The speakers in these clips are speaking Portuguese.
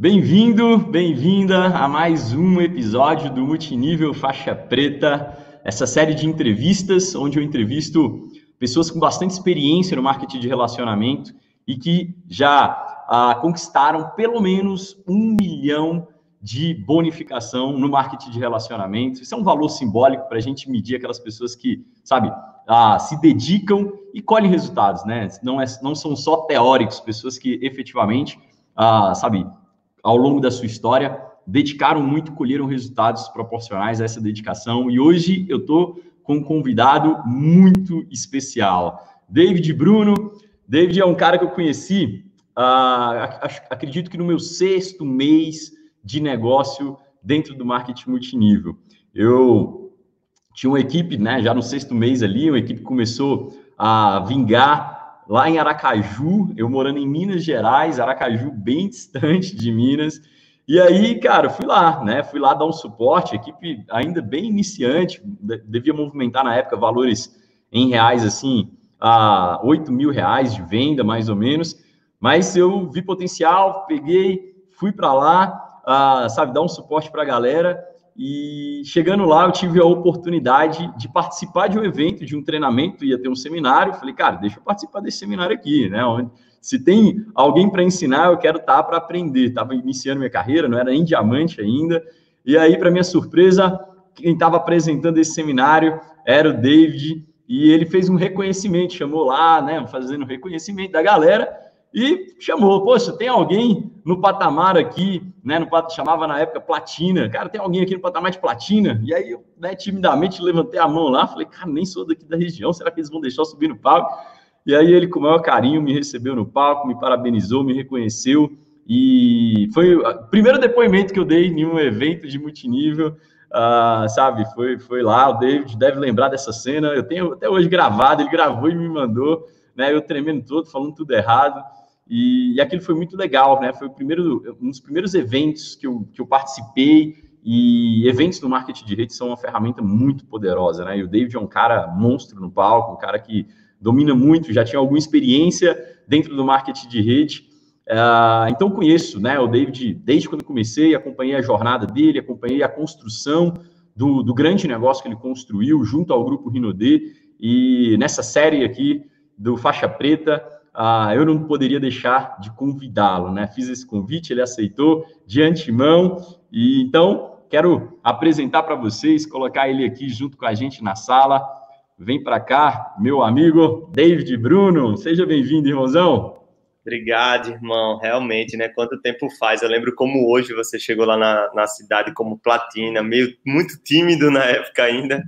Bem-vindo, bem-vinda a mais um episódio do Multinível Faixa Preta, essa série de entrevistas onde eu entrevisto pessoas com bastante experiência no marketing de relacionamento e que já ah, conquistaram pelo menos um milhão de bonificação no marketing de relacionamento. Isso é um valor simbólico para a gente medir aquelas pessoas que, sabe, ah, se dedicam e colhem resultados, né? Não, é, não são só teóricos, pessoas que efetivamente, ah, sabe, ao longo da sua história, dedicaram muito, colheram resultados proporcionais a essa dedicação. E hoje eu estou com um convidado muito especial, David Bruno. David é um cara que eu conheci, uh, acredito que no meu sexto mês de negócio dentro do marketing multinível. Eu tinha uma equipe, né, já no sexto mês ali, uma equipe começou a vingar lá em Aracaju, eu morando em Minas Gerais, Aracaju bem distante de Minas. E aí, cara, fui lá, né? Fui lá dar um suporte, equipe ainda bem iniciante, devia movimentar na época valores em reais, assim, a 8 mil reais de venda, mais ou menos. Mas eu vi potencial, peguei, fui para lá, uh, sabe, dar um suporte para a galera. E chegando lá, eu tive a oportunidade de participar de um evento, de um treinamento, ia ter um seminário. Falei, cara, deixa eu participar desse seminário aqui, né? Se tem alguém para ensinar, eu quero estar tá para aprender. Estava iniciando minha carreira, não era nem diamante ainda. E aí, para minha surpresa, quem estava apresentando esse seminário era o David, e ele fez um reconhecimento, chamou lá, né, fazendo reconhecimento da galera e chamou, poxa, tem alguém no patamar aqui, né, no chamava na época platina, cara, tem alguém aqui no patamar de platina? E aí eu, né, timidamente levantei a mão lá, falei, cara, nem sou daqui da região, será que eles vão deixar eu subir no palco? E aí ele, com o maior carinho, me recebeu no palco, me parabenizou, me reconheceu, e foi o primeiro depoimento que eu dei em um evento de multinível, uh, sabe, foi, foi lá, o David deve lembrar dessa cena, eu tenho até hoje gravado, ele gravou e me mandou, né, eu tremendo todo, falando tudo errado, e, e aquilo foi muito legal, né? Foi o primeiro, um dos primeiros eventos que eu, que eu participei. E eventos no marketing de rede são uma ferramenta muito poderosa, né? E o David é um cara monstro no palco, um cara que domina muito, já tinha alguma experiência dentro do marketing de rede. Uh, então conheço, né? O David desde quando comecei, acompanhei a jornada dele, acompanhei a construção do, do grande negócio que ele construiu junto ao grupo Rinode. E nessa série aqui do Faixa Preta, ah, eu não poderia deixar de convidá-lo, né? Fiz esse convite, ele aceitou de antemão, e então quero apresentar para vocês, colocar ele aqui junto com a gente na sala. Vem para cá, meu amigo David Bruno, seja bem-vindo, irmãozão. Obrigado, irmão. Realmente, né? Quanto tempo faz? Eu lembro como hoje você chegou lá na, na cidade como platina, meio muito tímido na época ainda.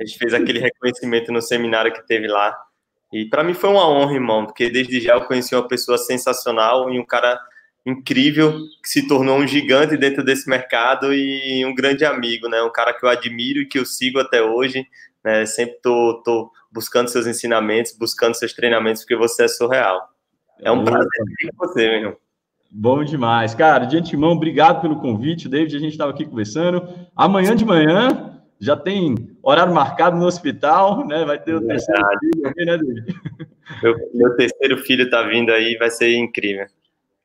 A gente fez aquele reconhecimento no seminário que teve lá. E para mim foi uma honra, irmão, porque desde já eu conheci uma pessoa sensacional e um cara incrível que se tornou um gigante dentro desse mercado e um grande amigo, né? Um cara que eu admiro e que eu sigo até hoje, né? Sempre tô, tô buscando seus ensinamentos, buscando seus treinamentos, porque você é surreal. É um prazer com você, meu irmão. Bom demais. Cara, de antemão, obrigado pelo convite, David. A gente estava aqui conversando. Amanhã de manhã, já tem horário marcado no hospital, né? Vai ter o terceiro filho aí, né, David? Meu, meu terceiro filho está vindo aí, vai ser incrível.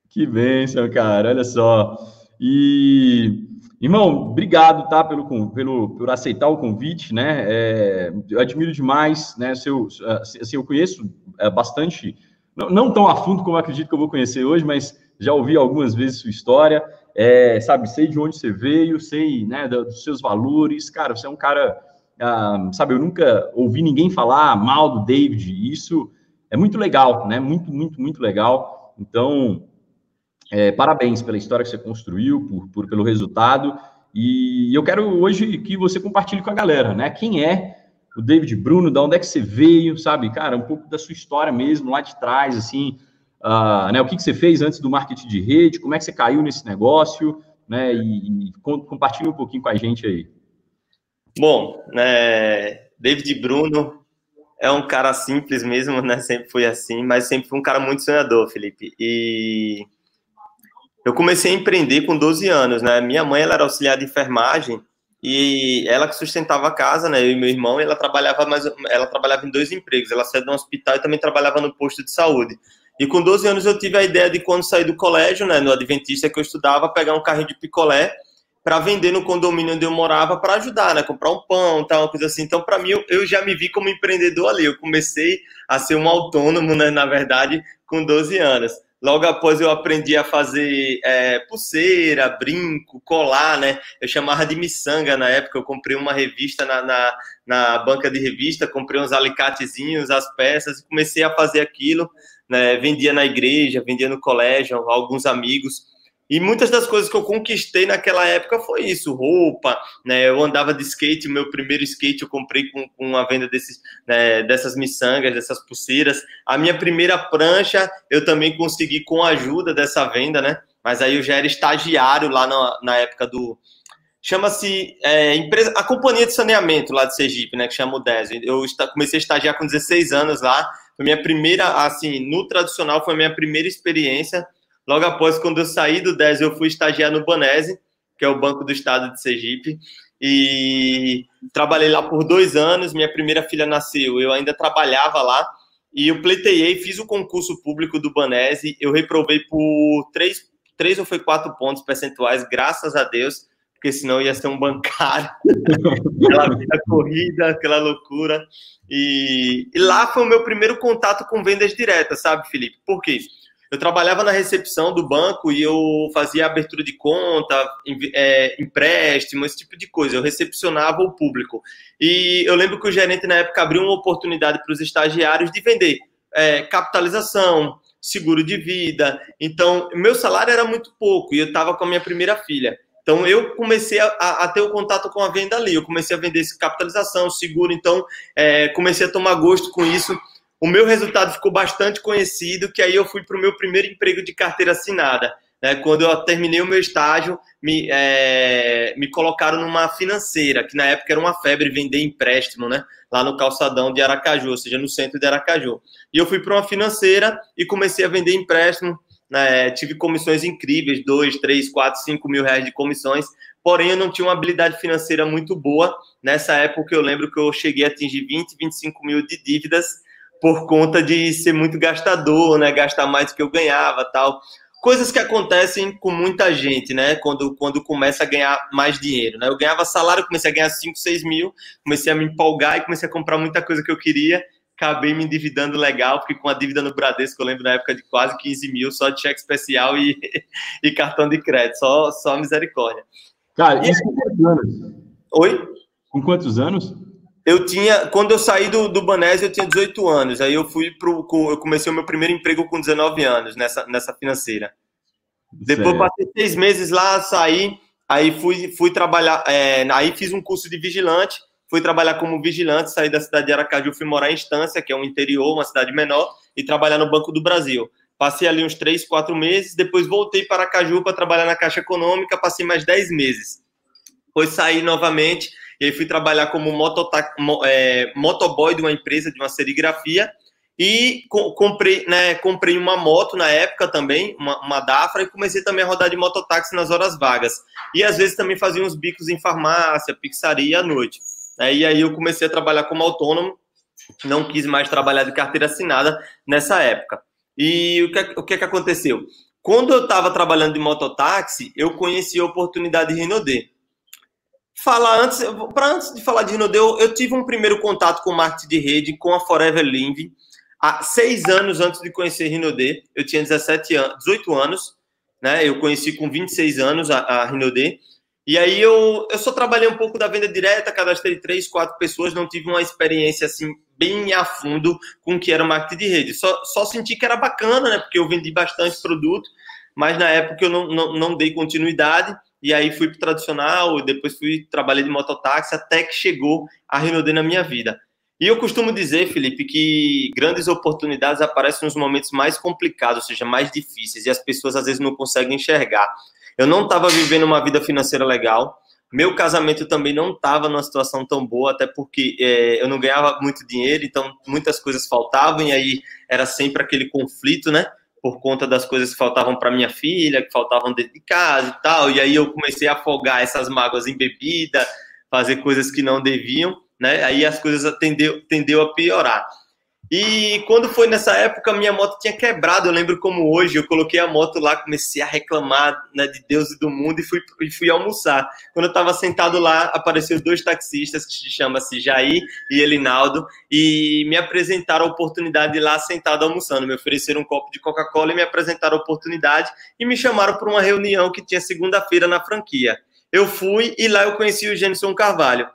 Que bênção, cara, olha só. E, irmão, obrigado, tá, pelo, pelo, por aceitar o convite, né? É, eu admiro demais, né? Seu, assim, eu conheço é, bastante, não, não tão a fundo como acredito que eu vou conhecer hoje, mas já ouvi algumas vezes sua história é, sabe, sei de onde você veio, sei, né, dos seus valores, cara, você é um cara, ah, sabe, eu nunca ouvi ninguém falar mal do David, isso é muito legal, né, muito, muito, muito legal, então, é, parabéns pela história que você construiu, por, por, pelo resultado, e eu quero hoje que você compartilhe com a galera, né, quem é o David Bruno, da onde é que você veio, sabe, cara, um pouco da sua história mesmo, lá de trás, assim, uh, né, o que, que você fez antes do marketing de rede, como é que você caiu nesse negócio, né, e, e compartilha um pouquinho com a gente aí. Bom, né, David Bruno é um cara simples mesmo, né, sempre foi assim, mas sempre foi um cara muito sonhador, Felipe, e eu comecei a empreender com 12 anos, né, minha mãe ela era auxiliar de enfermagem, e ela que sustentava a casa, né? Eu e meu irmão, ela trabalhava mais, ela trabalhava em dois empregos. Ela saía de um hospital e também trabalhava no posto de saúde. E com 12 anos eu tive a ideia de quando sair do colégio, né, no Adventista que eu estudava, pegar um carrinho de picolé para vender no condomínio onde eu morava para ajudar, né, comprar um pão, tal, uma coisa assim. Então, para mim, eu, já me vi como empreendedor ali. Eu comecei a ser um autônomo, né, na verdade, com 12 anos. Logo após eu aprendi a fazer é, pulseira, brinco, colar, né? Eu chamava de miçanga na época. Eu comprei uma revista na, na, na banca de revista, comprei uns alicatezinhos, as peças, comecei a fazer aquilo. Né? Vendia na igreja, vendia no colégio, alguns amigos. E muitas das coisas que eu conquistei naquela época foi isso, roupa, né? Eu andava de skate, o meu primeiro skate eu comprei com, com a venda desses, né, dessas miçangas, dessas pulseiras. A minha primeira prancha eu também consegui com a ajuda dessa venda, né? Mas aí eu já era estagiário lá na, na época do, chama-se é, empresa, a companhia de saneamento lá de Sergipe, né, que chama o DES. Eu comecei a estagiar com 16 anos lá. Minha primeira, assim, no tradicional foi minha primeira experiência. Logo após, quando eu saí do 10, eu fui estagiar no Banese, que é o Banco do Estado de Sergipe, e trabalhei lá por dois anos. Minha primeira filha nasceu, eu ainda trabalhava lá, e eu pleitei, fiz o concurso público do Banese, eu reprovei por três, três ou foi quatro pontos percentuais, graças a Deus, porque senão ia ser um bancário. aquela vida corrida, aquela loucura. E, e, lá foi o meu primeiro contato com vendas diretas, sabe, Felipe? Por quê? eu trabalhava na recepção do banco e eu fazia abertura de conta, é, empréstimo, esse tipo de coisa. Eu recepcionava o público. E eu lembro que o gerente, na época, abriu uma oportunidade para os estagiários de vender é, capitalização, seguro de vida. Então, meu salário era muito pouco e eu estava com a minha primeira filha. Então, eu comecei a, a, ter o contato com a venda ali. Eu comecei a vender capitalização, seguro. Então, é, comecei a tomar gosto com isso o meu resultado ficou bastante conhecido, que aí eu fui para o meu primeiro emprego de carteira assinada. Né? Quando eu terminei o meu estágio, me, é, me colocaram numa financeira, que na época era uma febre vender empréstimo, né? lá no calçadão de Aracaju, ou seja, no centro de Aracaju. E eu fui para uma financeira e comecei a vender empréstimo. Né? Tive comissões incríveis, 2, 3, 4, 5 mil reais de comissões, porém eu não tinha uma habilidade financeira muito boa. Nessa época eu lembro que eu cheguei a atingir 20, 25 mil de dívidas, por conta de ser muito gastador, né? Gastar mais do que eu ganhava, tal. Coisas que acontecem com muita gente, né? Quando, quando começa a ganhar mais dinheiro, né? Eu ganhava salário, comecei a ganhar 5, 6 mil, comecei a me empolgar e comecei a comprar muita coisa que eu queria. Acabei me endividando legal, porque com a dívida no Bradesco, eu lembro na época de quase 15 mil, só de cheque especial e, e cartão de crédito, só, só misericórdia. Cara, isso com quantos anos? Oi? Com quantos anos? eu tinha, quando eu saí do, do Banese, eu tinha 18 anos. Aí eu fui pro, eu comecei o meu primeiro emprego com 19 anos nessa, nessa financeira. Depois passei seis meses lá, saí, aí fui, fui trabalhar, é, aí fiz um curso de vigilante, fui trabalhar como vigilante, saí da cidade de Aracaju, fui morar em Estância, que é um interior, uma cidade menor, e trabalhar no Banco do Brasil. Passei ali uns três, quatro meses, depois voltei para Aracaju para trabalhar na Caixa Econômica, passei mais dez meses. Depois saí novamente, e aí fui trabalhar como é, motoboy de uma empresa de uma serigrafia e comprei, né, comprei uma moto na época também, uma, uma Dafra, e comecei também a rodar de mototáxi nas horas vagas. E às vezes também fazia uns bicos em farmácia, pizzaria à noite. E aí eu comecei a trabalhar como autônomo, não quis mais trabalhar de carteira assinada nessa época. E o que, o que, que aconteceu? Quando eu estava trabalhando de mototáxi, eu conheci a oportunidade de Renaudet falar antes, para antes de falar de Rinodeu, eu tive um primeiro contato com o marketing de rede com a Forever Live há seis anos antes de conhecer Rinodê. Eu tinha 17 anos, 18 anos, né? Eu conheci com 26 anos a, a Rinodê. E aí eu, eu só trabalhei um pouco da venda direta, cadastrei três, quatro pessoas, não tive uma experiência assim bem a fundo com o que era o marketing de rede. Só, só senti que era bacana, né? Porque eu vendi bastante produto, mas na época eu não, não, não dei continuidade e aí fui para tradicional, depois fui trabalhei de mototáxi, até que chegou a Renault na minha vida. E eu costumo dizer, Felipe, que grandes oportunidades aparecem nos momentos mais complicados, ou seja, mais difíceis, e as pessoas às vezes não conseguem enxergar. Eu não estava vivendo uma vida financeira legal, meu casamento também não estava numa situação tão boa, até porque é, eu não ganhava muito dinheiro, então muitas coisas faltavam, e aí era sempre aquele conflito, né? por conta das coisas que faltavam para minha filha, que faltavam dentro de casa e tal. E aí eu comecei a afogar essas mágoas em bebida, fazer coisas que não deviam, né? Aí as coisas tendeu, tendeu a piorar. E quando foi nessa época, minha moto tinha quebrado. Eu lembro como hoje, eu coloquei a moto lá, comecei a reclamar né, de Deus e do mundo e fui, e fui almoçar. Quando eu estava sentado lá, apareceram dois taxistas que se chamam-se Jair e Elinaldo e me apresentaram a oportunidade de ir lá sentado almoçando. Me ofereceram um copo de Coca-Cola e me apresentaram a oportunidade e me chamaram para uma reunião que tinha segunda-feira na franquia. Eu fui e lá eu conheci o Jenson Carvalho.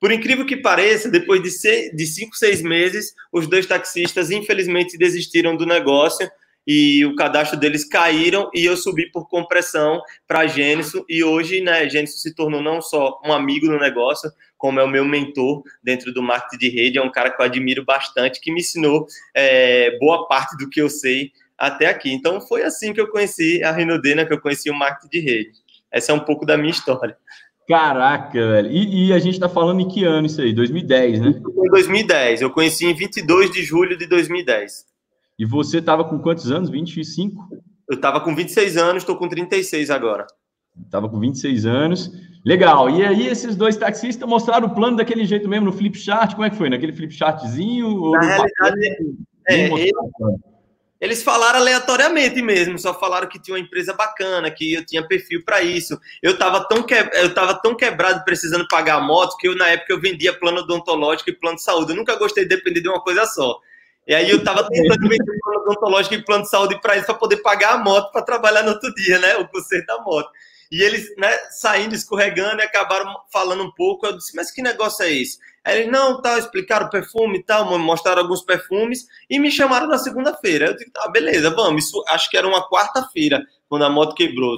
Por incrível que pareça, depois de, seis, de cinco, seis meses, os dois taxistas infelizmente desistiram do negócio e o cadastro deles caíram e eu subi por compressão para Gênesis e hoje, né, Gênesis se tornou não só um amigo no negócio, como é o meu mentor dentro do marketing de rede, é um cara que eu admiro bastante, que me ensinou é, boa parte do que eu sei até aqui. Então foi assim que eu conheci a Renodena, que eu conheci o marketing de rede. Essa é um pouco da minha história. Caraca, velho. E, e, a gente tá falando em que ano isso aí? 2010, né? Em 2010. Eu conheci em 22 de julho de 2010. E você tava com quantos anos? 25? Eu tava com 26 anos, tô com 36 agora. Tava com 26 anos. Legal. E aí, esses dois taxistas mostraram o plano daquele jeito mesmo no flip chart? Como é que foi? Naquele flip chartzinho? Na realidade, é, ele, eles falaram aleatoriamente mesmo, só falaram que tinha uma empresa bacana, que eu tinha perfil para isso. Eu estava tão, que... eu tava tão quebrado precisando pagar a moto que eu, na época, eu vendia plano odontológico e plano de saúde. Eu nunca gostei de depender de uma coisa só. E aí eu estava tentando vender plano odontológico e plano de saúde para isso, para poder pagar a moto para trabalhar no outro dia, né? O conserto da moto. E eles, né, saindo, escorregando e acabaram falando um pouco. Eu disse, mas que negócio é esse? Aí eles, não, tal, explicaram o perfume e tal, mostraram alguns perfumes e me chamaram na segunda-feira. Eu disse, tá, beleza, vamos. Isso acho que era uma quarta-feira, quando a moto quebrou.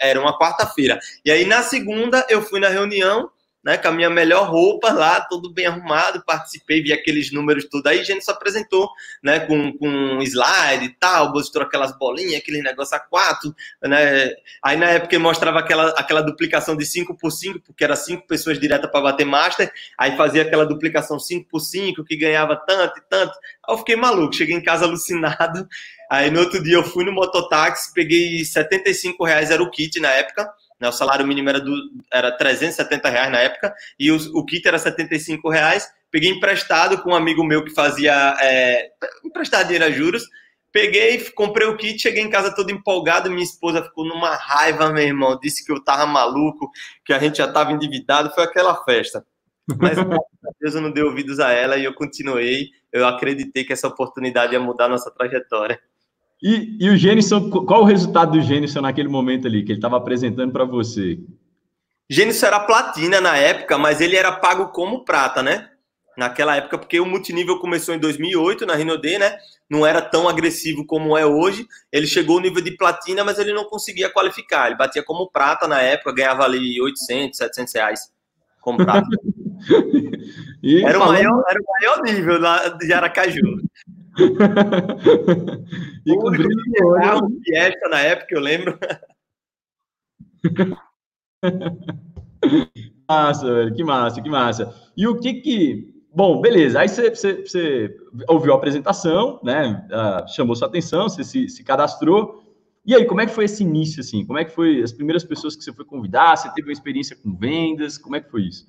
Era uma quarta-feira. E aí na segunda eu fui na reunião né, com a minha melhor roupa lá, tudo bem arrumado, participei, vi aqueles números tudo. Aí, a gente se apresentou, né, com, com slide e tal, mostrou aquelas bolinhas, aquele negócio a quatro, né, aí na época eu mostrava aquela, aquela duplicação de 5 por 5, porque era cinco pessoas diretas para bater master, aí fazia aquela duplicação 5 por 5, que ganhava tanto e tanto, aí eu fiquei maluco, cheguei em casa alucinado, aí no outro dia eu fui no mototáxi, peguei 75 reais, era o kit na época, né? O salário mínimo era, do, era 370 reais na época e o, o kit era 75 reais. Peguei emprestado com um amigo meu que fazia é, emprestar dinheiro a juros. Peguei, comprei o kit, cheguei em casa todo empolgado. Minha esposa ficou numa raiva, meu irmão. Disse que eu tava maluco, que a gente já tava endividado. Foi aquela festa. Mas Deus eu não dei ouvidos a ela e eu continuei. Eu acreditei que essa oportunidade ia mudar a nossa trajetória. E, e o Gênison, qual o resultado do Gênison naquele momento ali, que ele estava apresentando para você? Gênison era platina na época, mas ele era pago como prata, né? Naquela época, porque o multinível começou em 2008 na Rinode, né? Não era tão agressivo como é hoje. Ele chegou ao nível de platina, mas ele não conseguia qualificar. Ele batia como prata na época, ganhava ali 800, 700 reais como prata. era, o falando... maior, era o maior nível lá de Aracaju. E com brilho no olho. Fiesta na época, eu lembro. massa, velho, que massa, que massa. E o que que. Bom, beleza. Aí você, você, você ouviu a apresentação, né? Uh, chamou sua atenção, você se, se, cadastrou. E aí, como é que foi esse início, assim? Como é que foi as primeiras pessoas que você foi convidar? Você teve uma experiência com vendas? Como é que foi isso?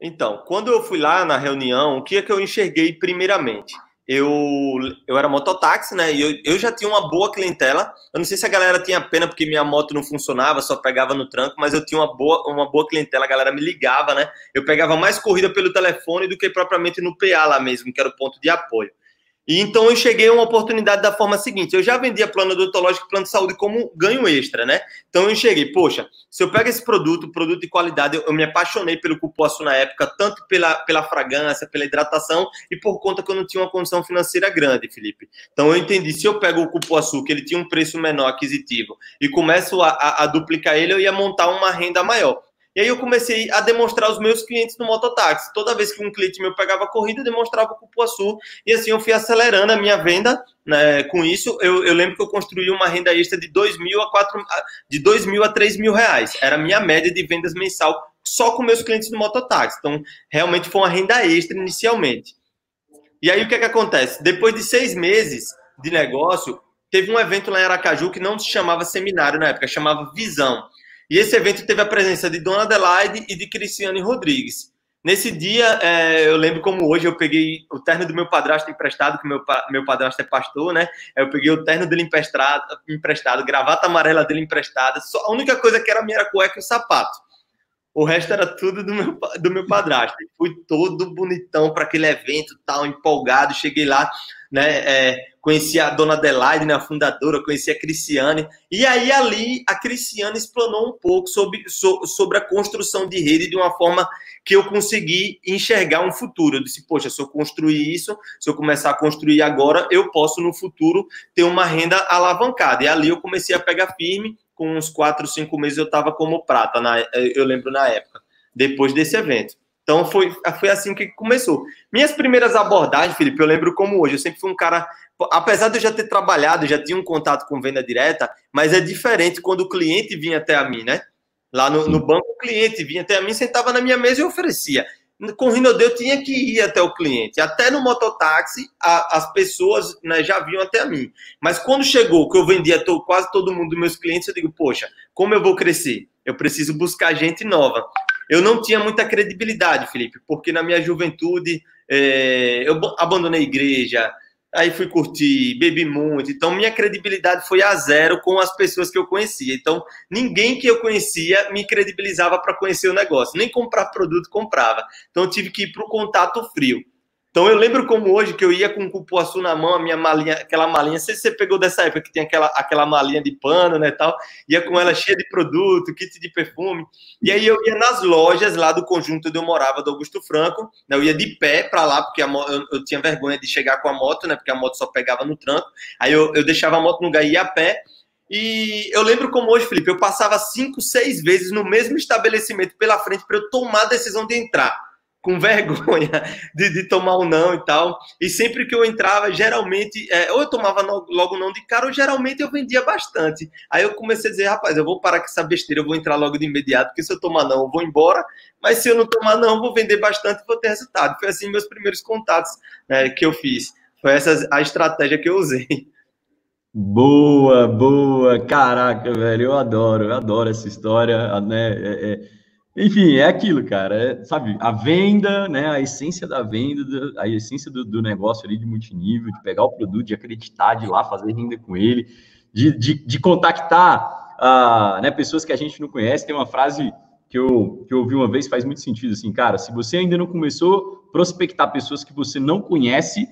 Então, quando eu fui lá na reunião, o que é que eu enxerguei primeiramente? Eu, eu era mototáxi, né? E eu, eu já tinha uma boa clientela. Eu não sei se a galera tinha pena porque minha moto não funcionava, só pegava no tranco, mas eu tinha uma boa, uma boa clientela, a galera me ligava, né? Eu pegava mais corrida pelo telefone do que propriamente no PA lá mesmo, que era o ponto de apoio. E então eu cheguei a uma oportunidade da forma seguinte: eu já vendia plano odontológico e plano de saúde como ganho extra, né? Então eu cheguei, poxa, se eu pego esse produto, produto de qualidade, eu, eu me apaixonei pelo cupuaçu na época, tanto pela, pela fragrância, pela hidratação e por conta que eu não tinha uma condição financeira grande, Felipe. Então eu entendi: se eu pego o cupuaçu, que ele tinha um preço menor aquisitivo, e começo a, a, a duplicar ele, eu ia montar uma renda maior. E aí eu comecei a demonstrar aos meus clientes no mototáxi. Toda vez que um cliente meu pegava corrida, eu demonstrava o Cupuaçu. E assim eu fui acelerando a minha venda né, com isso. Eu, eu lembro que eu construí uma renda extra de 2 mil a 4 de 2 mil a 3 mil reais. Era a minha média de vendas mensal só com meus clientes no mototáxi. Então, realmente foi uma renda extra inicialmente. E aí o que, é que acontece? Depois de seis meses de negócio, teve um evento lá em Aracaju que não se chamava seminário na época, chamava Visão. E esse evento teve a presença de Dona Adelaide e de Cristiane Rodrigues. Nesse dia, é, eu lembro como hoje eu peguei o terno do meu padrasto emprestado, que meu, meu padrasto é pastor, né? Eu peguei o terno dele emprestado, emprestado gravata amarela dele emprestada. Só, a única coisa que era minha era cueca e o sapato. O resto era tudo do meu, do meu padrasto. Fui todo bonitão para aquele evento, tal, empolgado. Cheguei lá, né? É, conheci a dona Adelaide, né, a fundadora, conheci a Cristiane. E aí ali a Cristiane explanou um pouco sobre, so, sobre a construção de rede de uma forma que eu consegui enxergar um futuro. Eu disse, poxa, se eu construir isso, se eu começar a construir agora, eu posso no futuro ter uma renda alavancada. E ali eu comecei a pegar firme. Com uns quatro, cinco meses eu estava como prata, na, eu lembro na época, depois desse evento. Então foi, foi assim que começou. Minhas primeiras abordagens, Felipe, eu lembro como hoje. Eu sempre fui um cara, apesar de eu já ter trabalhado, já tinha um contato com venda direta, mas é diferente quando o cliente vinha até a mim, né? Lá no, no banco, o cliente vinha até a mim, sentava na minha mesa e oferecia. Com o eu tinha que ir até o cliente. Até no mototáxi, a, as pessoas né, já vinham até mim. Mas quando chegou que eu vendia to, quase todo mundo dos meus clientes, eu digo, poxa, como eu vou crescer? Eu preciso buscar gente nova eu não tinha muita credibilidade, Felipe, porque na minha juventude é, eu abandonei a igreja, aí fui curtir, bebi muito, então minha credibilidade foi a zero com as pessoas que eu conhecia. Então, ninguém que eu conhecia me credibilizava para conhecer o negócio, nem comprar produto comprava. Então, tive que ir para o contato frio. Então eu lembro como hoje que eu ia com o cupuaçu na mão, a minha malinha, aquela malinha, não sei se você pegou dessa época que tinha aquela, aquela malinha de pano, né, tal, ia com ela cheia de produto, kit de perfume, e aí eu ia nas lojas lá do conjunto onde eu morava, do Augusto Franco, né, eu ia de pé para lá, porque a, eu, eu, tinha vergonha de chegar com a moto, né, porque a moto só pegava no tranco, aí eu, eu deixava a moto no lugar e ia a pé, e eu lembro como hoje, Felipe, eu passava cinco, seis vezes no mesmo estabelecimento pela frente para eu tomar a decisão de entrar com vergonha de, de, tomar o um não e tal. E sempre que eu entrava, geralmente, é, ou eu tomava no, logo não de cara, ou geralmente eu vendia bastante. Aí eu comecei a dizer, rapaz, eu vou parar com essa besteira, eu vou entrar logo de imediato, porque se eu tomar não, eu vou embora. Mas se eu não tomar não, eu vou vender bastante e vou ter resultado. Foi assim meus primeiros contatos né, que eu fiz. Foi essa a estratégia que eu usei. Boa, boa, caraca, velho, eu adoro, eu adoro essa história, né? É, é enfim, é aquilo, cara. É, sabe, a venda, né? A essência da venda, a essência do, do, negócio ali de multinível, de pegar o produto, de acreditar, de ir lá fazer renda com ele, de, de, de contactar uh, né, pessoas que a gente não conhece. Tem uma frase que eu, que eu ouvi uma vez, faz muito sentido, assim, cara, se você ainda não começou a prospectar pessoas que você não conhece,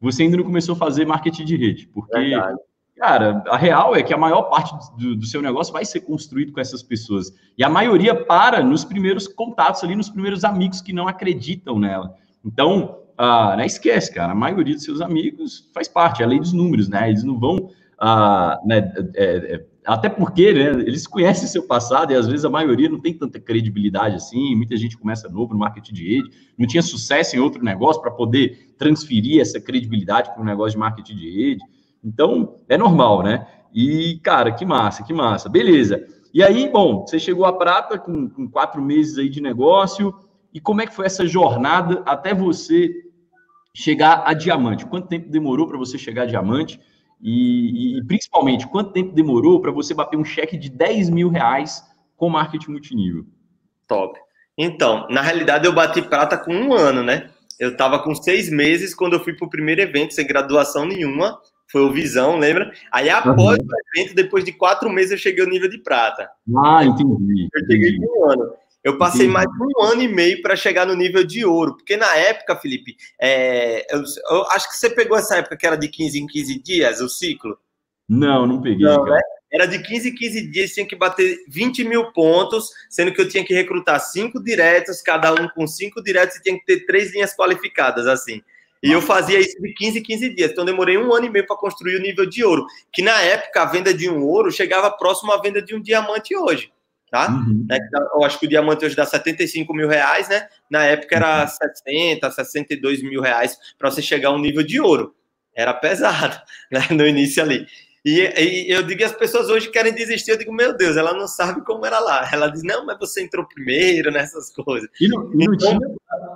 você ainda não começou a fazer marketing de rede, porque Verdade. Cara, a real é que a maior parte do, do, seu negócio vai ser construído com essas pessoas. E a maioria para nos primeiros contatos ali, nos primeiros amigos que não acreditam nela. Então, ah, né, esquece, cara. A maioria dos seus amigos faz parte, é a lei dos números, né? Eles não vão. Ah, né, é, é, até porque né, eles conhecem seu passado e às vezes a maioria não tem tanta credibilidade assim. Muita gente começa novo no marketing de rede, não tinha sucesso em outro negócio para poder transferir essa credibilidade para um negócio de marketing de rede. Então, é normal, né? E, cara, que massa, que massa. Beleza. E aí, bom, você chegou à prata com, com quatro meses aí de negócio. E como é que foi essa jornada até você chegar a diamante? Quanto tempo demorou para você chegar a diamante? E, e, principalmente, quanto tempo demorou para você bater um cheque de 10 mil reais com marketing multinível? Top. Então, na realidade, eu bati prata com um ano, né? Eu estava com seis meses quando eu fui para o primeiro evento, sem graduação nenhuma foi o Visão, lembra? Aí após uhum. o evento, depois de quatro meses, eu cheguei ao nível de prata. Ah, entendi. Eu cheguei um ano. Eu passei entendi. mais de um ano e meio para chegar no nível de ouro, porque na época, Felipe, é, eu, eu, acho que você pegou essa época que era de 15 em 15 dias, o ciclo. Não, não peguei. Não, né? Era de 15 em 15 dias, tinha que bater 20 mil pontos, sendo que eu tinha que recrutar cinco diretos, cada um com cinco diretos, e tinha que ter três linhas qualificadas, assim. E eu fazia isso de 15 em 15 dias. Então, demorei um ano e meio para construir o nível de ouro. Que na época, a venda de um ouro chegava próximo à venda de um diamante hoje. Tá? Uhum. É, eu acho que o diamante hoje dá 75 mil reais, né? Na época era 60, uhum. 62 mil reais para você chegar a um nível de ouro. Era pesado, né? No início ali. E, e, eu digo, as pessoas hoje querem desistir. Eu digo, meu Deus, ela não sabe como era lá. Ela diz, não, mas você entrou primeiro nessas coisas. E não, e não então, tinha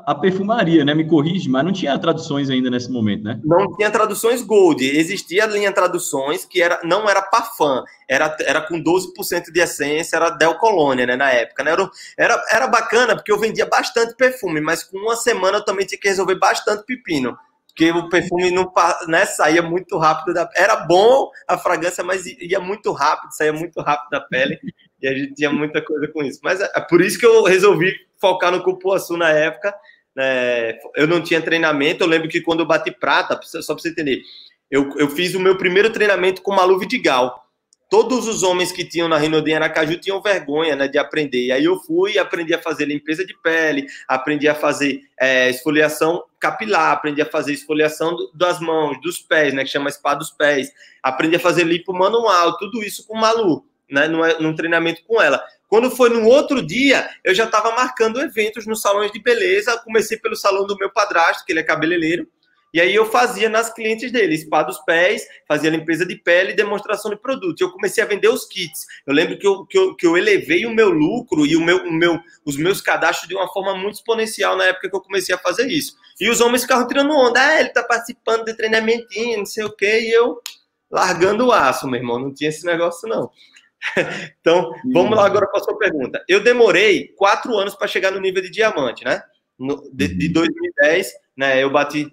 a perfumaria, né? Me corrige, mas não tinha traduções ainda nesse momento, né? Não tinha traduções Gold. Existia a linha traduções que era, não era Parfum, era, era com 12% de essência, era Del Colônia, né? Na época, né? Era, era, era bacana porque eu vendia bastante perfume, mas com uma semana eu também tinha que resolver bastante pepino porque o perfume não né, saía muito rápido da era bom a fragrância mas ia muito rápido saía muito rápido da pele e a gente tinha muita coisa com isso. Mas é, é por isso que eu resolvi focar no cupuaçu na época né, eu não tinha treinamento eu lembro que quando eu bati prata só para você entender eu, eu fiz o meu primeiro treinamento com Malu Vidigal todos os homens que tinham na Rinode em Aracaju tinham vergonha né, de aprender. E aí eu fui e aprendi a fazer limpeza de pele, aprendi a fazer é, esfoliação capilar, aprendi a fazer esfoliação das mãos, dos pés, né, que chama spa dos pés, aprendi a fazer lipo manual, tudo isso com Malu, né, num, num treinamento com ela. Quando foi no outro dia, eu já estava marcando eventos nos salões de beleza. Comecei pelo salão do meu padrasto, que ele é cabeleireiro. E aí eu fazia nas clientes dele, spa dos pés, fazia limpeza de pele e demonstração de produto. Eu comecei a vender os kits. Eu lembro que eu, que eu, que eu elevei o meu lucro e o meu, o meu, os meus cadastros de uma forma muito exponencial na época que eu comecei a fazer isso. E os homens ficavam tirando onda. Ah, ele tá participando de treinamentinho, não sei o quê. E eu largando o aço, meu irmão. Não tinha esse negócio, não. então, vamos lá agora para a sua pergunta. Eu demorei quatro anos para chegar no nível de diamante, né? De, de 2010, né? Eu bati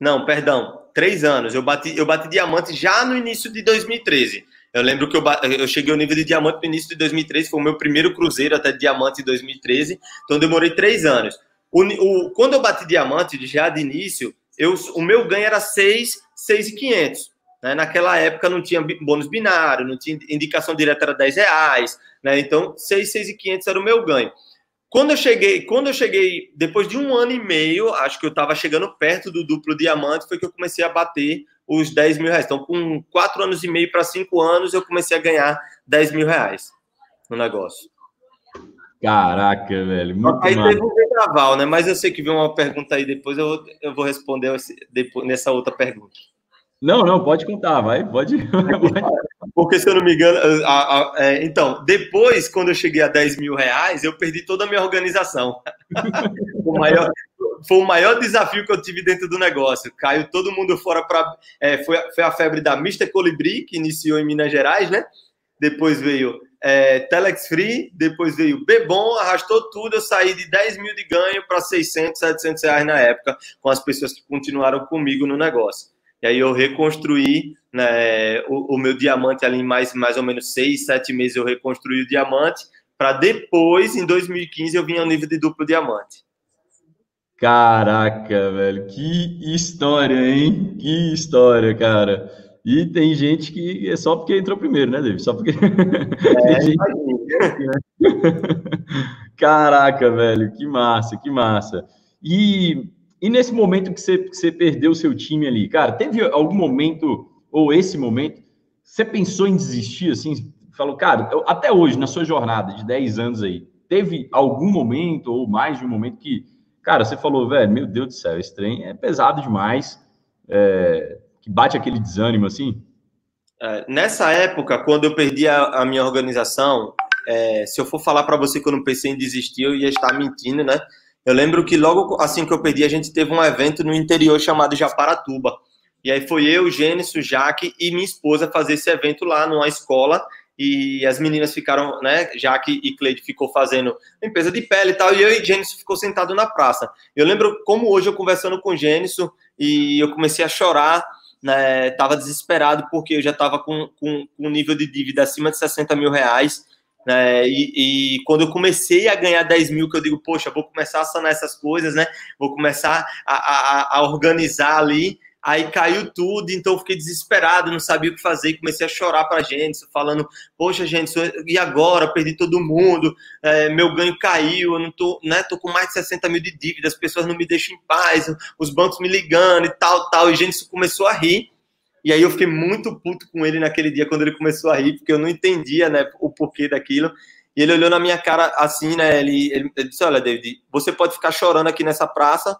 não, perdão, três anos. Eu bati, eu bati diamante já no início de 2013. Eu lembro que eu, eu cheguei ao nível de diamante no início de 2013, foi o meu primeiro cruzeiro até diamante em 2013, então demorei três anos. O, o, quando eu bati diamante, já de início, eu, o meu ganho era 6, 6,500. Né? Naquela época não tinha bônus binário, não tinha indicação direta, era 10 reais. Né? Então, 6, 6,500 era o meu ganho. Quando eu cheguei, quando eu cheguei, depois de um ano e meio, acho que eu estava chegando perto do duplo diamante, foi que eu comecei a bater os 10 mil reais. Então, com quatro anos e meio para cinco anos, eu comecei a ganhar 10 mil reais no negócio. Caraca, velho. Muito aí teve um vendaval, né? Mas eu sei que veio uma pergunta aí depois, eu, eu vou responder depois, nessa outra pergunta. Não, não, pode contar, vai, pode. Porque, se eu não me engano, a, a, é, então, depois, quando eu cheguei a 10 mil reais, eu perdi toda a minha organização. o maior, foi o maior desafio que eu tive dentro do negócio. Caiu todo mundo fora para. É, foi, foi a febre da Mr. Colibri, que iniciou em Minas Gerais, né? Depois veio é, Telex Free, depois veio Bebom, arrastou tudo. Eu saí de 10 mil de ganho para 600, 700 reais na época, com as pessoas que continuaram comigo no negócio. E aí eu reconstruí né, o, o, meu diamante ali em mais, mais ou menos seis, sete meses eu reconstruí o diamante, para depois, em 2015, eu vim ao nível de duplo diamante. Caraca, velho, que história, hein? Que história, cara. E tem gente que é só porque entrou primeiro, né, David? Só porque. É, gente... Caraca, velho, que massa, que massa. E e nesse momento que você, que você perdeu o seu time ali, cara, teve algum momento, ou esse momento, você pensou em desistir, assim, falou, cara, eu, até hoje, na sua jornada de 10 anos aí, teve algum momento, ou mais de um momento que, cara, você falou, velho, meu Deus do céu, esse trem é pesado demais, é, que bate aquele desânimo, assim? É, nessa época, quando eu perdi a, a minha organização, é, se eu for falar para você que eu não pensei em desistir, eu ia estar mentindo, né? Eu lembro que logo assim que eu perdi, a gente teve um evento no interior chamado Japaratuba. E aí foi eu, Gênesis, Jaque e minha esposa fazer esse evento lá numa escola. E as meninas ficaram, né? Jaque e Cleide ficou fazendo limpeza de pele e tal. E eu e Gênesis ficou sentado na praça. Eu lembro como hoje eu conversando com Gênesis e eu comecei a chorar. Né, tava desesperado porque eu já estava com, com, com um nível de dívida acima de 60 mil reais né? E, e, quando eu comecei a ganhar 10 mil, que eu digo, poxa, vou começar a sanar essas coisas, né? Vou começar a, a, a organizar ali. Aí caiu tudo, então fiquei desesperado, não sabia o que fazer, comecei a chorar para a gente, falando, poxa, gente, e agora? Perdi todo mundo, é, meu ganho caiu, eu não tô, né? Tô com mais de 60 mil de dívida, as pessoas não me deixam em paz, os bancos me ligando e tal, tal, e gente começou a rir. E aí eu fiquei muito puto com ele naquele dia quando ele começou a rir, porque eu não entendia, né, o porquê daquilo. E ele olhou na minha cara assim, né? Ele, ele, ele disse: Olha, David, você pode ficar chorando aqui nessa praça,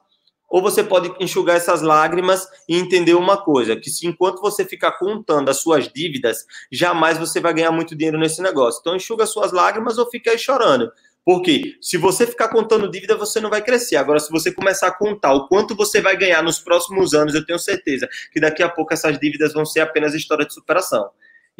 ou você pode enxugar essas lágrimas e entender uma coisa: que se enquanto você ficar contando as suas dívidas, jamais você vai ganhar muito dinheiro nesse negócio. Então, enxuga suas lágrimas ou fica aí chorando. Porque se você ficar contando dívida, você não vai crescer. Agora, se você começar a contar o quanto você vai ganhar nos próximos anos, eu tenho certeza que daqui a pouco essas dívidas vão ser apenas história de superação.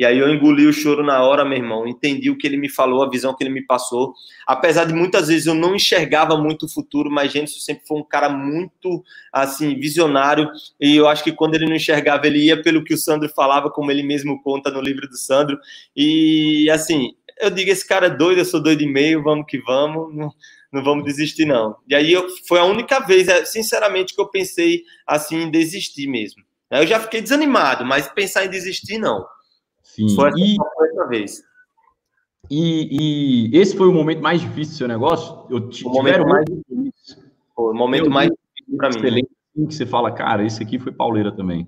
E aí eu engoli o choro na hora, meu irmão, entendi o que ele me falou, a visão que ele me passou. Apesar de muitas vezes eu não enxergava muito o futuro, mas Gênesis sempre foi um cara muito, assim, visionário. E eu acho que quando ele não enxergava, ele ia pelo que o Sandro falava, como ele mesmo conta no livro do Sandro. E, assim, eu digo, esse cara é doido, eu sou doido e meio, vamos que vamos, não, não vamos desistir não. E aí eu, foi a única vez, é, sinceramente, que eu pensei, assim, em desistir mesmo. Eu já fiquei desanimado, mas pensar em desistir, não. Sim. Foi e, essa vez. E, e, esse foi o momento mais difícil do seu negócio? Eu o momento mais difícil. o momento eu, mais difícil para mim. Que você fala, cara, esse aqui foi pauleira também.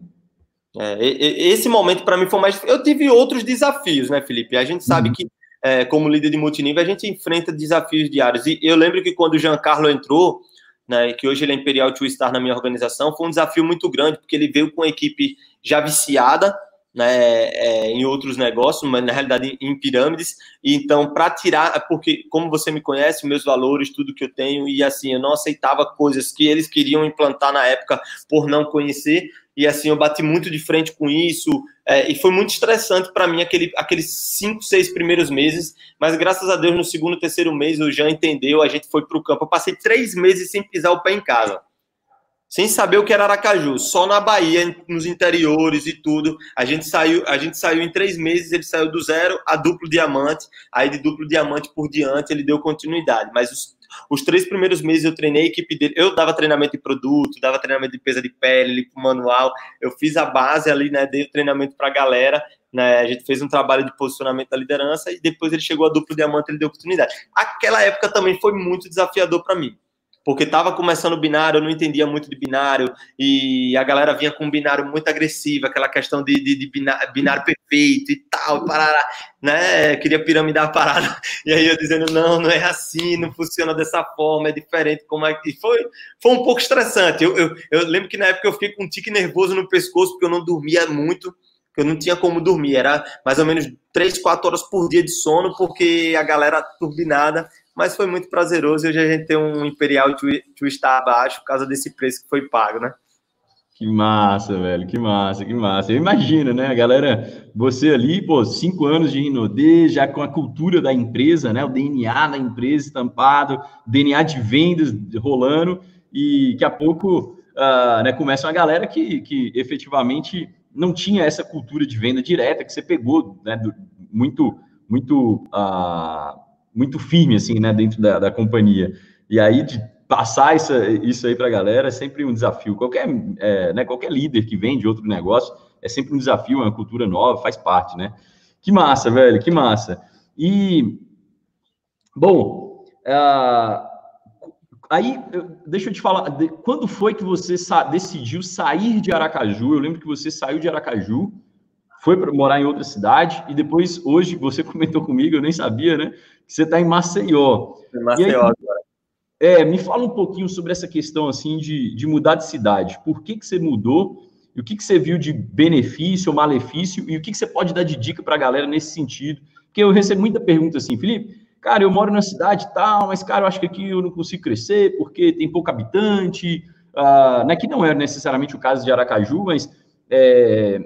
É, esse momento para mim foi mais. Eu tive outros desafios, né, Felipe? A gente sabe uhum. que, é, como líder de multinível, a gente enfrenta desafios diários. E eu lembro que quando o Giancarlo entrou, né, que hoje ele é Imperial Two Star na minha organização, foi um desafio muito grande, porque ele veio com uma equipe já viciada, né, é, em outros negócios, mas na realidade em pirâmides. E então, para tirar, porque como você me conhece, meus valores, tudo que eu tenho, e assim, eu não aceitava coisas que eles queriam implantar na época por não conhecer. E assim, eu bati muito de frente com isso, é, e foi muito estressante para mim aquele, aqueles cinco, seis primeiros meses. Mas graças a Deus, no segundo, terceiro mês, o Jean entendeu, a gente foi para o campo. Eu passei três meses sem pisar o pé em casa sem saber o que era Aracaju, só na Bahia, nos interiores e tudo. A gente saiu, a gente saiu em três meses, ele saiu do zero a duplo diamante, aí de duplo diamante por diante ele deu continuidade. Mas os, os três primeiros meses eu treinei a equipe dele, eu dava treinamento de produto, dava treinamento de peça de pele, manual, eu fiz a base ali, né, dei o treinamento para a galera, né, a gente fez um trabalho de posicionamento da liderança e depois ele chegou a duplo diamante, ele deu oportunidade. Aquela época também foi muito desafiador para mim porque estava começando o binário, eu não entendia muito de binário, e a galera vinha com um binário muito agressivo, aquela questão de, de, de binário, binário, perfeito e tal, parará, né? Queria piramidar a parada, e aí eu dizendo, não, não é assim, não funciona dessa forma, é diferente, como é que. Foi, foi um pouco estressante. Eu, eu, eu lembro que na época eu fiquei com um tique nervoso no pescoço, porque eu não dormia muito, eu não tinha como dormir, era mais ou menos 3, 4 horas por dia de sono, porque a galera turbinada mas foi muito prazeroso e hoje a gente tem um Imperial to estar abaixo por causa desse preço que foi pago, né? Que massa, velho, que massa, que massa. Eu imagino, né, galera, você ali, pô, cinco anos de Rinodê, já com a cultura da empresa, né, o DNA da empresa estampado, DNA de vendas rolando, e daqui a pouco, uh, né, começa uma galera que, que efetivamente não tinha essa cultura de venda direta que você pegou, né, do, muito, muito uh, muito firme, assim, né, dentro da, da companhia. E aí, de passar isso, isso aí para a galera é sempre um desafio. Qualquer, é, né, qualquer líder que vem de outro negócio é sempre um desafio, é uma cultura nova, faz parte, né? Que massa, velho, que massa. E, bom, uh, aí, deixa eu te falar, quando foi que você sa decidiu sair de Aracaju? Eu lembro que você saiu de Aracaju, foi para morar em outra cidade, e depois, hoje, você comentou comigo, eu nem sabia, né? Você está em Maceió. Em Maceió aí, agora. É, me fala um pouquinho sobre essa questão assim de, de mudar de cidade. Por que, que você mudou? E o que, que você viu de benefício ou malefício? E o que, que você pode dar de dica para a galera nesse sentido? Porque eu recebo muita pergunta assim, Felipe, cara, eu moro na cidade e tal, mas, cara, eu acho que aqui eu não consigo crescer porque tem pouco habitante. Uh, né, que não é necessariamente o caso de Aracaju, mas é,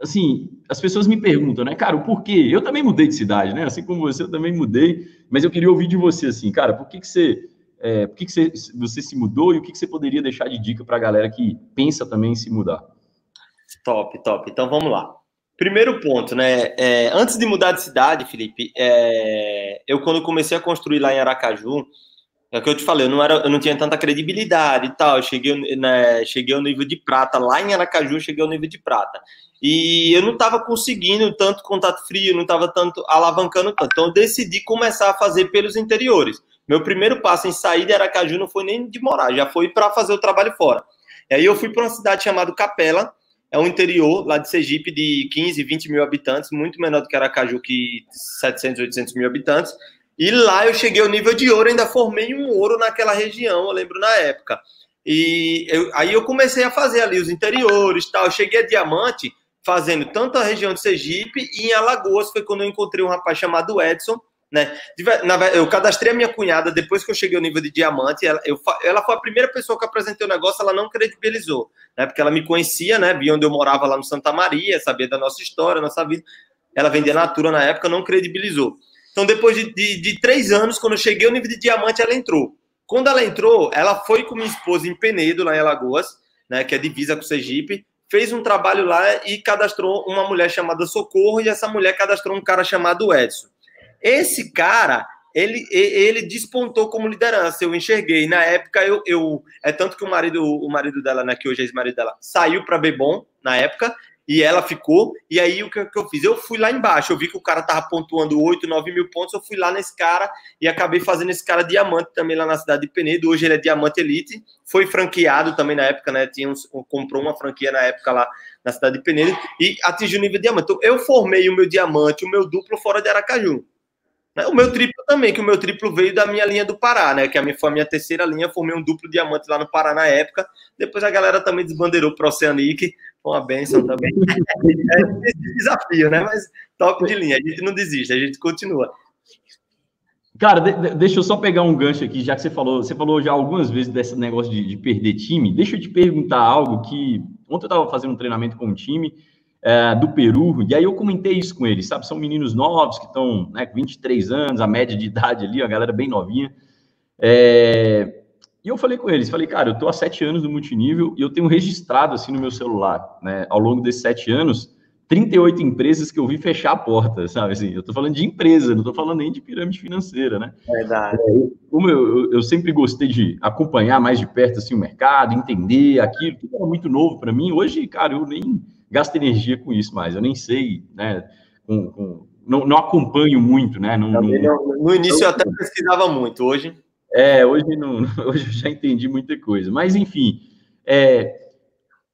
assim, as pessoas me perguntam, né, cara, o porquê? Eu também mudei de cidade, né? Assim como você, eu também mudei, mas eu queria ouvir de você, assim, cara, por que, que você. É, por que, que você, você se mudou e o que, que você poderia deixar de dica para a galera que pensa também em se mudar? Top, top. Então vamos lá. Primeiro ponto, né? É, antes de mudar de cidade, Felipe, é, eu quando comecei a construir lá em Aracaju, é o que eu te falei, eu não, era, eu não tinha tanta credibilidade e tal. Eu cheguei, né, cheguei ao nível de prata. Lá em Aracaju, cheguei ao nível de prata. E eu não estava conseguindo tanto contato frio, não estava tanto alavancando tanto. Então eu decidi começar a fazer pelos interiores. Meu primeiro passo em sair de Aracaju não foi nem de morar, já foi para fazer o trabalho fora. E aí eu fui para uma cidade chamada Capela, é um interior lá de Sergipe de 15, 20 mil habitantes, muito menor do que Aracaju, que 700, 800 mil habitantes. E lá eu cheguei ao nível de ouro, ainda formei um ouro naquela região, eu lembro na época. E eu, aí eu comecei a fazer ali os interiores, tal. Eu cheguei a diamante, fazendo tanto a região de Sergipe e em Alagoas foi quando eu encontrei um rapaz chamado Edson, Né? Eu cadastrei a minha cunhada depois que eu cheguei ao nível de diamante. Ela, eu, ela foi a primeira pessoa que apresentei o negócio, ela não credibilizou, né? Porque ela me conhecia, né? Via onde eu morava lá no Santa Maria, sabia da nossa história, nossa vida. Ela vendia Natura na época, não credibilizou. Então, depois de, de, de três anos, quando eu cheguei ao nível de diamante, ela entrou. Quando ela entrou, ela foi com minha esposa em Penedo, lá em Alagoas, né? Que é divisa com o Sergipe fez um trabalho lá e cadastrou uma mulher chamada Socorro e essa mulher cadastrou um cara chamado Edson. Esse cara, ele, ele despontou como liderança, eu enxerguei. Na época, eu, eu é tanto que o marido, o marido dela, né, que hoje é ex-marido dela, saiu para Bebom na época, e ela ficou. E aí o que, eu fiz? Eu fui lá embaixo, eu vi que o cara tava pontuando 8, 9 mil pontos, eu fui lá nesse cara e acabei fazendo esse cara diamante também lá na cidade de Penedo. Hoje ele é diamante elite, foi franqueado também na época, né? Tinha uns, comprou uma franquia na época lá na cidade de Penedo e atingiu o nível diamante. Então, eu formei o meu diamante, o meu duplo fora de Aracaju. Né? O meu triplo também, que o meu triplo veio da minha linha do Pará, né? Que a minha, foi a minha terceira linha, formei um duplo diamante lá no Pará na época. Depois a galera também desbandeirou para o Oceanic, foi uma benção também. é desafio, né? Mas top de linha, a gente não desiste, a gente continua. Cara, de, deixa eu só pegar um gancho aqui, já que você falou, você falou já algumas vezes desse negócio de, de perder time. Deixa eu te perguntar algo que ontem eu estava fazendo um treinamento com um time é, do Peru, e aí eu comentei isso com eles, sabe? São meninos novos que estão né, com 23 anos, a média de idade ali, a galera bem novinha. É, e eu falei com eles, falei, cara, eu tô há sete anos no multinível e eu tenho registrado assim no meu celular, né, ao longo desses sete anos, 38 empresas que eu vi fechar a porta, sabe? Assim, eu tô falando de empresa, não tô falando nem de pirâmide financeira, né? Verdade. É, como eu, eu, sempre gostei de acompanhar mais de perto assim, o mercado, entender aquilo, que era muito novo para mim. Hoje, cara, eu nem gasto energia com isso mais. Eu nem sei, né? Com, com, não, não, acompanho muito, né? Não, não, no início eu até pesquisava muito, hoje. É, hoje, não, hoje eu já entendi muita coisa. Mas, enfim, é,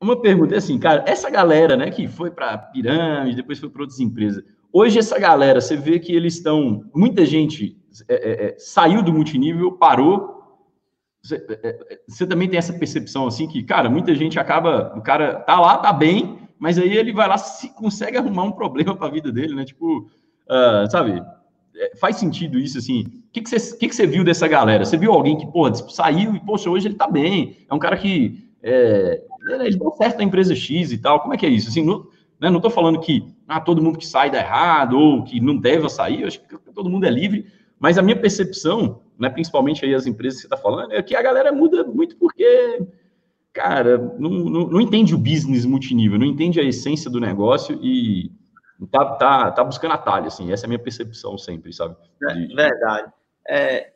uma pergunta é assim, cara, essa galera, né, que foi para pirâmide, depois foi para outras empresas, hoje essa galera, você vê que eles estão, muita gente é, é, é saiu do multinível, parou, você, é, é, você, também tem essa percepção assim que, cara, muita gente acaba, o cara tá lá, tá bem, mas aí ele vai lá se consegue arrumar um problema para a vida dele, né? Tipo, uh, sabe? É, faz sentido isso, assim. O que, que, você, que, que você viu dessa galera? Você viu alguém que, pô, saiu e, poxa, hoje ele tá bem. É um cara que. É, ele deu certo na empresa X e tal. Como é que é isso? Assim, não, né, não tô falando que ah, todo mundo que sai dá errado ou que não deve sair. Eu acho que todo mundo é livre. Mas a minha percepção, né, principalmente aí as empresas que você está falando, é que a galera muda muito porque cara, não, não, não, entende o business multinível, não entende a essência do negócio e tá, tá, tá buscando atalho, assim, essa é a minha percepção sempre, sabe? É, de... Verdade. É,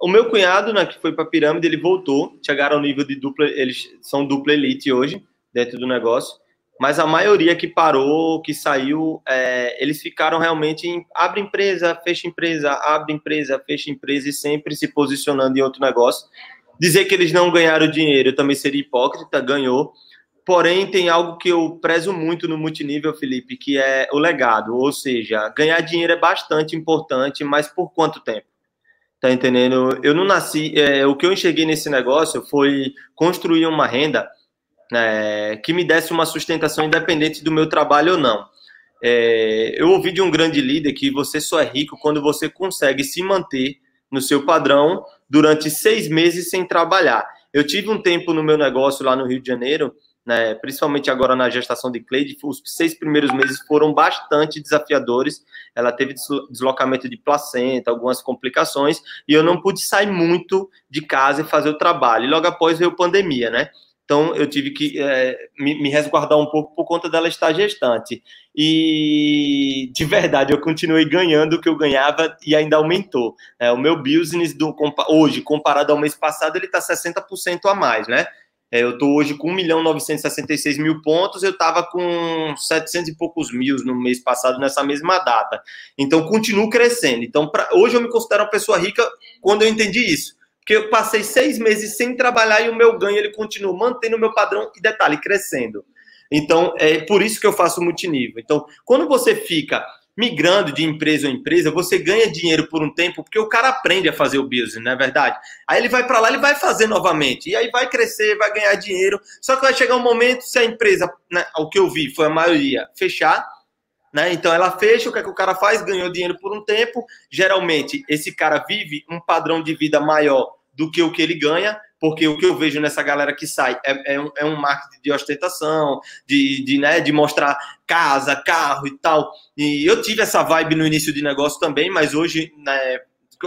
o meu cunhado, né, que foi para pirâmide, ele voltou, chegaram ao nível de dupla, eles são dupla elite hoje, dentro do negócio, mas a maioria que parou, que saiu, é, eles ficaram realmente em abre empresa, fecha empresa, abre empresa, fecha empresa e sempre se posicionando em outro negócio. Dizer que eles não ganharam dinheiro também seria hipócrita, ganhou. Porém, tem algo que eu prezo muito no multinível, Felipe, que é o legado. Ou seja, ganhar dinheiro é bastante importante, mas por quanto tempo? Tá entendendo? Eu não nasci. É, o que eu enxerguei nesse negócio foi construir uma renda é, que me desse uma sustentação independente do meu trabalho ou não. É, eu ouvi de um grande líder que você só é rico quando você consegue se manter no seu padrão durante seis meses sem trabalhar. Eu tive um tempo no meu negócio lá no Rio de Janeiro, né, principalmente agora na gestação de Cleide, os seis primeiros meses foram bastante desafiadores. Ela teve deslocamento de placenta, algumas complicações, e eu não pude sair muito de casa e fazer o trabalho. E logo após veio pandemia, né? Então, eu tive que é, me, me, resguardar um pouco por conta dela estar gestante. E, de verdade, eu continuei ganhando o que eu ganhava e ainda aumentou. É, o meu business do, hoje, comparado ao mês passado, ele está 60% a mais, né? É, eu estou hoje com 1 milhão 966 mil pontos, eu estava com 700 e poucos mil no mês passado, nessa mesma data. Então, continuo crescendo. Então, pra, hoje eu me considero uma pessoa rica quando eu entendi isso porque eu passei seis meses sem trabalhar e o meu ganho ele continua mantendo o meu padrão e detalhe crescendo. Então é por isso que eu faço multinível. Então quando você fica migrando de empresa em empresa, você ganha dinheiro por um tempo porque o cara aprende a fazer o business, não é verdade? Aí ele vai para lá, ele vai fazer novamente e aí vai crescer, vai ganhar dinheiro. Só que vai chegar um momento se a empresa, né, o que eu vi foi a maioria fechar Né? Então ela fecha, o que, é que o cara faz? Ganhou dinheiro por um tempo. Geralmente, esse cara vive um padrão de vida maior do que o que ele ganha, porque o que eu vejo nessa galera que sai é, é, um, é um marketing de ostentação, de, de, né, de mostrar casa, carro e tal. E eu tive essa vibe no início de negócio também, mas hoje, né,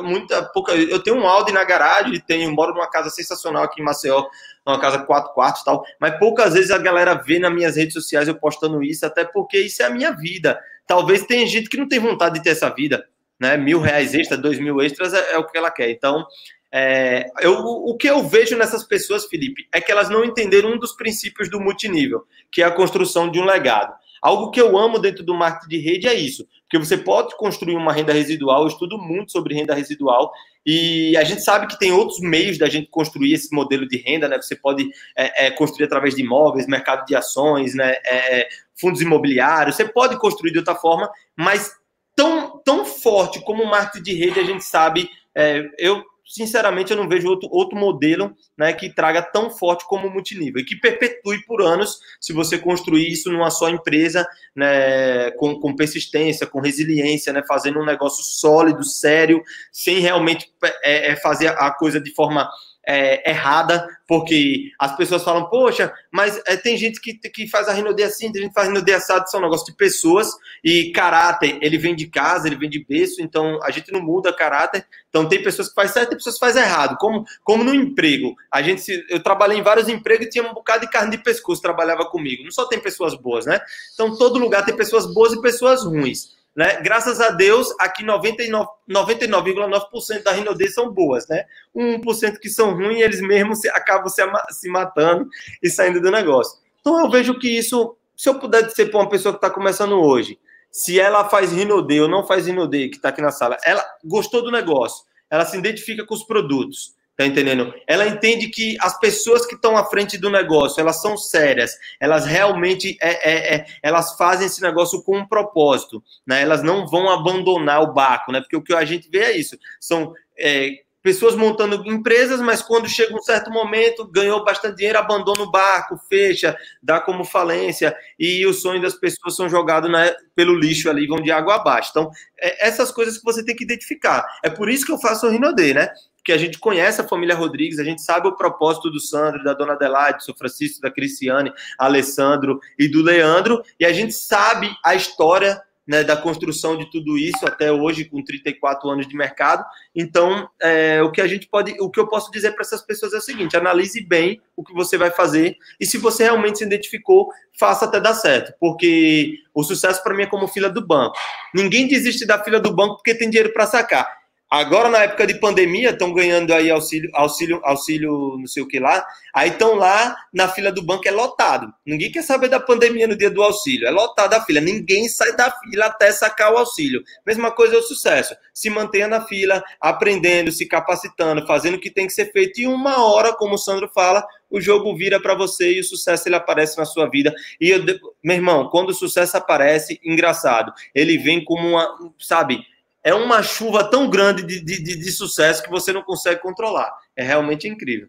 muita pouca. Eu tenho um Audi na garagem, tenho, moro numa casa sensacional aqui em Maceió, uma casa quatro quartos e tal, mas poucas vezes a galera vê nas minhas redes sociais eu postando isso, até porque isso é a minha vida. Talvez tenha gente que não tem vontade de ter essa vida, né? Mil reais extra, dois mil extras é, é o que ela quer. Então, é, eu, o que eu vejo nessas pessoas, Felipe, é que elas não entenderam um dos princípios do multinível, que é a construção de um legado. Algo que eu amo dentro do marketing de rede é isso, porque você pode construir uma renda residual, eu estudo muito sobre renda residual, e a gente sabe que tem outros meios da gente construir esse modelo de renda, né? Você pode é, é, construir através de imóveis, mercado de ações, né? É, fundos imobiliários, você pode construir de outra forma, mas tão, tão forte como o marketing de rede, a gente sabe, é, eu sinceramente, eu não vejo outro, outro modelo né, que traga tão forte como o multinível e que perpetue por anos se você construir isso numa só empresa, né, com, com persistência, com resiliência, né, fazendo um negócio sólido, sério, sem realmente é, é fazer a coisa de forma é, errada, porque as pessoas falam, poxa, mas é, tem gente que, que faz a Rinode assim, tem gente que faz a Rinode assado, são negócio de pessoas, e caráter, ele vem de casa, ele vem de berço, então a gente não muda caráter, então tem pessoas que faz certo, tem pessoas que faz errado, como, como no emprego, a gente, eu trabalhei em vários empregos e tinha um bocado de carne de pescoço, trabalhava comigo, não só tem pessoas boas, né? Então todo lugar tem pessoas boas e pessoas ruins. Né? Graças a Deus, aqui 99,9% 99, da rinodez são boas, né? 1% que são ruins, eles mesmos se, acabam se, se matando e saindo do negócio. Então eu vejo que isso, se eu puder dizer para uma pessoa que está começando hoje, se ela faz rinodê ou não faz rinodê, que está aqui na sala, ela gostou do negócio, ela se identifica com os produtos, Tá entendendo? Ela entende que as pessoas que estão à frente do negócio, elas são sérias, elas realmente é, é, é, elas fazem esse negócio com um propósito, né? Elas não vão abandonar o barco, né? Porque o que a gente vê é isso. São é, pessoas montando empresas, mas quando chega um certo momento, ganhou bastante dinheiro, abandona o barco, fecha, dá como falência, e os sonhos das pessoas são jogados pelo lixo ali, vão de água abaixo. Então, é, essas coisas que você tem que identificar. É por isso que eu faço o Rinodê, né? Que a gente conhece a família Rodrigues, a gente sabe o propósito do Sandro, da Dona Adelaide, do São Francisco, da Cristiane, Alessandro e do Leandro, e a gente sabe a história né, da construção de tudo isso até hoje, com 34 anos de mercado. Então, é, o que a gente pode, o que eu posso dizer para essas pessoas é o seguinte: analise bem o que você vai fazer e se você realmente se identificou, faça até dar certo, porque o sucesso para mim é como fila do banco. Ninguém desiste da fila do banco porque tem dinheiro para sacar. Agora, na época de pandemia, estão ganhando aí auxílio, auxílio, auxílio, não sei o que lá. Aí estão lá na fila do banco, é lotado. Ninguém quer saber da pandemia no dia do auxílio. É lotado a fila. Ninguém sai da fila até sacar o auxílio. Mesma coisa é o sucesso. Se mantenha na fila, aprendendo, se capacitando, fazendo o que tem que ser feito. E uma hora, como o Sandro fala, o jogo vira para você e o sucesso ele aparece na sua vida. E eu, meu irmão, quando o sucesso aparece, engraçado, ele vem como uma, sabe? É uma chuva tão grande de, de, de, sucesso que você não consegue controlar. É realmente incrível.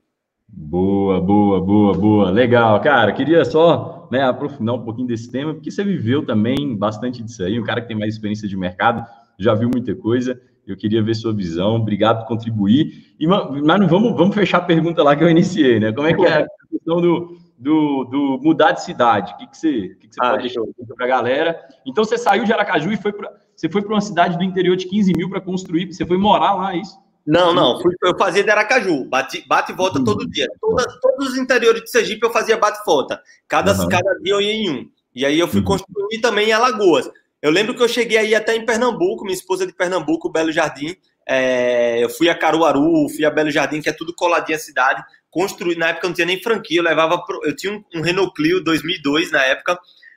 Boa, boa, boa, boa. Legal, cara. Queria só né, aprofundar um pouquinho desse tema, porque você viveu também bastante disso aí. Um cara que tem mais experiência de mercado, já viu muita coisa. Eu queria ver sua visão. Obrigado por contribuir. E, mas não vamos, vamos fechar a pergunta lá que eu iniciei, né? Como é que é a questão do, do, do mudar de cidade? O que, que você, que que você ah, pode deixar para a galera? Então, você saiu de Aracaju e foi para você foi para uma cidade do interior de 15 mil para construir, você foi morar lá, é isso? Não, não, fui, eu fazia de Aracaju, bate, bate e volta todo uhum. dia. Toda, todos os interiores de Sergipe eu fazia bate e volta. Cada, uhum. cada dia eu ia em um. E aí eu fui uhum. construir também em Alagoas. Eu lembro que eu cheguei aí até em Pernambuco, minha esposa é de Pernambuco, Belo Jardim. É, eu fui a Caruaru, fui a Belo Jardim, que é tudo coladinho a cidade. Construí, na época não tinha nem franquia, eu levava. Pro, eu tinha um, um Renault Clio 2002 na época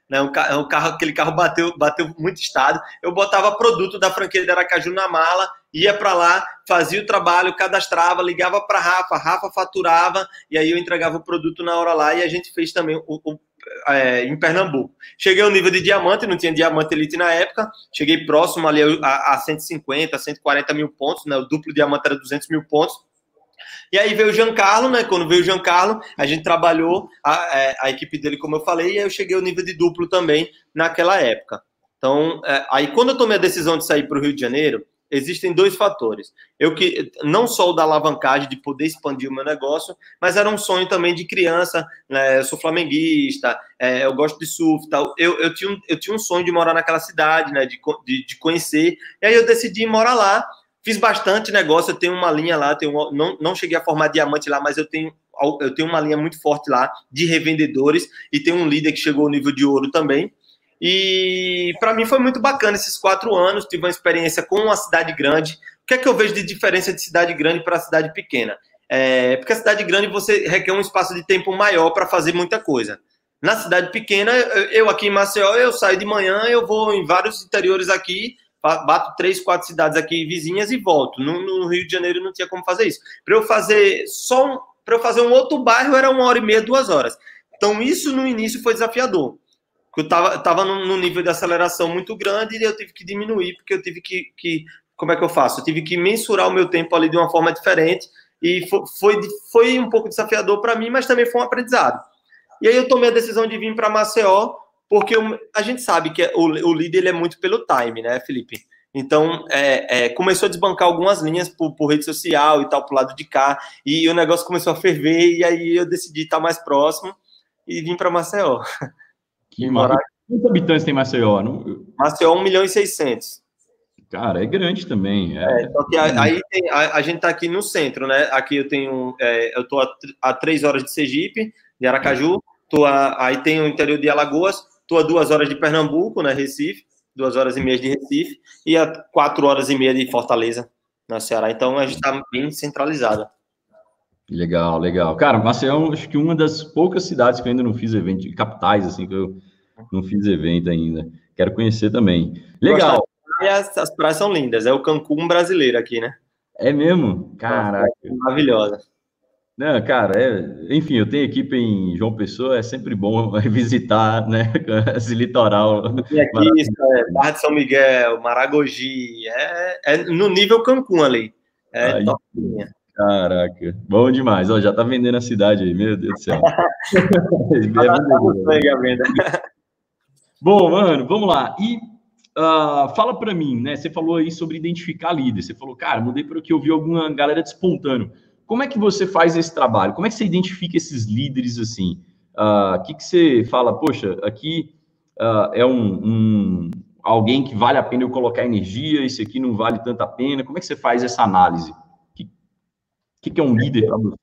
né? Um carro, um carro, aquele carro bateu, bateu muito estado. Eu botava produto da franquia de Aracaju na mala, ia para lá, fazia o trabalho, cadastrava, ligava para Rafa, Rafa faturava e aí eu entregava o produto na hora lá e a gente fez também o, o é, em Pernambuco. Cheguei ao nível de diamante, não tinha diamante elite na época, cheguei próximo ali a, a 150, 140 mil pontos, né? O duplo diamante era 200 mil pontos e aí veio o Giancarlo, né? Quando veio o Giancarlo, a gente trabalhou a, é, a, equipe dele, como eu falei, e aí eu cheguei ao nível de duplo também naquela época. Então, é, aí quando eu tomei a decisão de sair para o Rio de Janeiro, existem dois fatores. Eu que não só o da alavancagem de poder expandir o meu negócio, mas era um sonho também de criança. Né? Eu sou flamenguista, é, eu gosto de surf, tal. Eu, eu, tinha um, eu tinha um sonho de morar naquela cidade, né? De, de, de conhecer. E aí eu decidi morar lá. Fiz bastante negócio. Eu tenho uma linha lá. Tenho, não, não cheguei a formar diamante lá, mas eu tenho eu tenho uma linha muito forte lá de revendedores e tem um líder que chegou ao nível de ouro também. E para mim foi muito bacana esses quatro anos. Tive uma experiência com uma cidade grande. O que é que eu vejo de diferença de cidade grande para cidade pequena? É, porque a cidade grande você requer um espaço de tempo maior para fazer muita coisa. Na cidade pequena, eu aqui em Maceió, eu saio de manhã, eu vou em vários interiores aqui, bato três, quatro cidades aqui vizinhas e volto. No, no Rio de Janeiro não tinha como fazer isso. Para eu fazer só um, para eu fazer um outro bairro era uma hora e meia, duas horas. Então isso no início foi desafiador eu estava tava num, nível de aceleração muito grande e eu tive que diminuir, porque eu tive que, que como é que eu faço? Eu tive que mensurar o meu tempo ali de uma forma diferente e foi, foi, foi um pouco desafiador para mim, mas também foi um aprendizado. E aí eu tomei a decisão de vir para Maceió, porque a gente sabe que o, o líder ele é muito pelo time, né, Felipe? Então, é, é, começou a desbancar algumas linhas por, por, rede social e tal, pro lado de cá, e o negócio começou a ferver, e aí eu decidi estar mais próximo e vim para Maceió. Que morar... Quantos habitantes tem Maceió? Não? Maceió, 1 milhão e 600. Cara, é grande também. É, é só que aí tem, a, a, gente tá aqui no centro, né? Aqui eu tenho, é, eu tô a, a três horas de Sergipe, de Aracaju, tô a, aí tem o interior de Alagoas, tô a duas horas de Pernambuco, né? Recife, duas horas e meia de Recife, e a quatro horas e meia de Fortaleza, na Ceará. Então a gente tá bem centralizada. Legal, legal. Cara, Maceió, acho que uma das poucas cidades que eu ainda não fiz evento, capitais, assim, que eu não fiz evento ainda. Quero conhecer também. Legal. As, as praias são lindas, é o Cancún brasileiro aqui, né? É mesmo? Caraca. É maravilhosa. Não, cara, é, enfim, eu tenho equipe em João Pessoa, é sempre bom visitar, né, esse litoral. E aqui, é, Barra de São Miguel, Maragogi, é, é no nível Cancún ali. É Aí, topinha. Caraca, bom demais. Ó, já tá vendendo a cidade aí, meu Deus do céu. bom, mano, vamos lá. E uh, fala para mim, né? Você falou aí sobre identificar líder. Você falou, cara, mudei porque eu vi alguma galera despontando. Como é que você faz esse trabalho? Como é que você identifica esses líderes assim? O uh, ah, que, que você fala? Poxa, aqui uh, é um, um, alguém que vale a pena eu colocar energia, esse aqui não vale tanta pena. Como é que você faz essa análise? O que é um líder para você?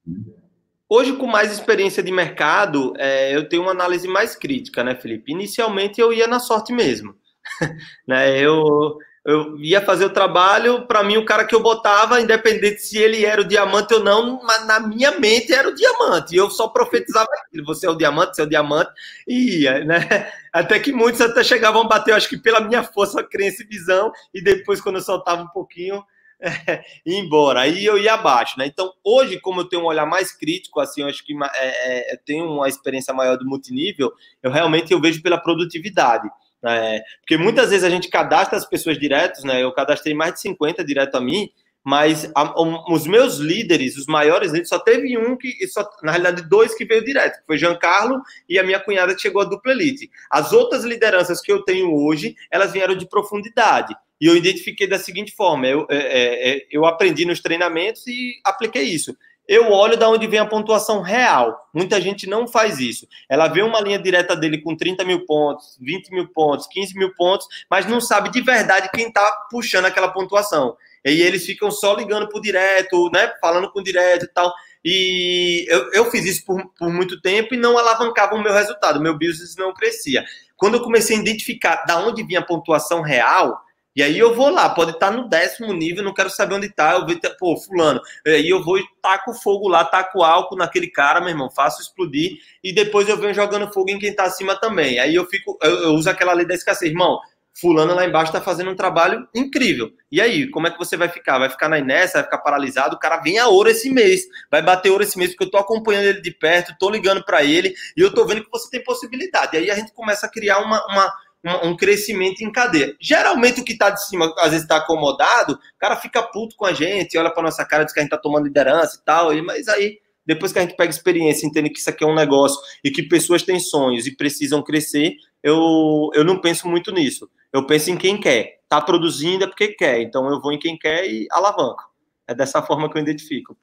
Hoje, com mais experiência de mercado, é, eu tenho uma análise mais crítica, né, Felipe? Inicialmente, eu ia na sorte mesmo. né? eu, eu ia fazer o trabalho, para mim, o cara que eu botava, independente se ele era o diamante ou não, na minha mente era o diamante. E eu só profetizava aquilo: você é o diamante, você é o diamante, e ia, né? Até que muitos até chegavam a bater, eu acho que pela minha força, crença e visão, e depois, quando eu soltava um pouquinho, é, ir embora. Aí eu ia abaixo, né? Então, hoje, como eu tenho um olhar mais crítico, assim, eu acho que é, é, tenho uma experiência maior do multinível, eu realmente eu vejo pela produtividade. Né? Porque muitas vezes a gente cadastra as pessoas diretos, né? Eu cadastrei mais de 50 direto a mim, mas a, um, os meus líderes, os maiores líderes, só teve um que, só, na realidade, dois que veio direto, que foi Giancarlo e a minha cunhada que chegou a dupla elite. As outras lideranças que eu tenho hoje, elas vieram de profundidade. E eu identifiquei da seguinte forma: eu, é, é, é, eu aprendi nos treinamentos e apliquei isso. Eu olho da onde vem a pontuação real. Muita gente não faz isso. Ela vê uma linha direta dele com 30 mil pontos, 20 mil pontos, 15 mil pontos, mas não sabe de verdade quem está puxando aquela pontuação. E eles ficam só ligando por direto, né? Falando com direto e tal. E eu, eu fiz isso por, por muito tempo e não alavancava o meu resultado. O meu business não crescia. Quando eu comecei a identificar da onde vinha a pontuação real, e aí eu vou lá, pode estar no décimo nível, não quero saber onde está, eu vejo, pô, fulano. Aí eu vou e taco fogo lá, taco álcool naquele cara, meu irmão, faço explodir, e depois eu venho jogando fogo em quem está acima também. Aí eu fico, eu, eu, uso aquela lei da escassez, irmão. Fulano lá embaixo está fazendo um trabalho incrível. E aí, como é que você vai ficar? Vai ficar na inércia, vai ficar paralisado? O cara vem a ouro esse mês, vai bater ouro esse mês, porque eu estou acompanhando ele de perto, estou ligando para ele, e eu estou vendo que você tem possibilidade. E aí a gente começa a criar uma, uma um, um crescimento em cadeia. Geralmente o que está de cima, às vezes está acomodado, o cara fica puto com a gente, olha para nossa cara, diz que a gente está tomando liderança e tal, mas aí depois que a gente pega experiência, entende que isso aqui é um negócio e que pessoas têm sonhos e precisam crescer, eu, eu não penso muito nisso. Eu penso em quem quer. Tá produzindo é porque quer. Então eu vou em quem quer e alavanco. É dessa forma que eu identifico.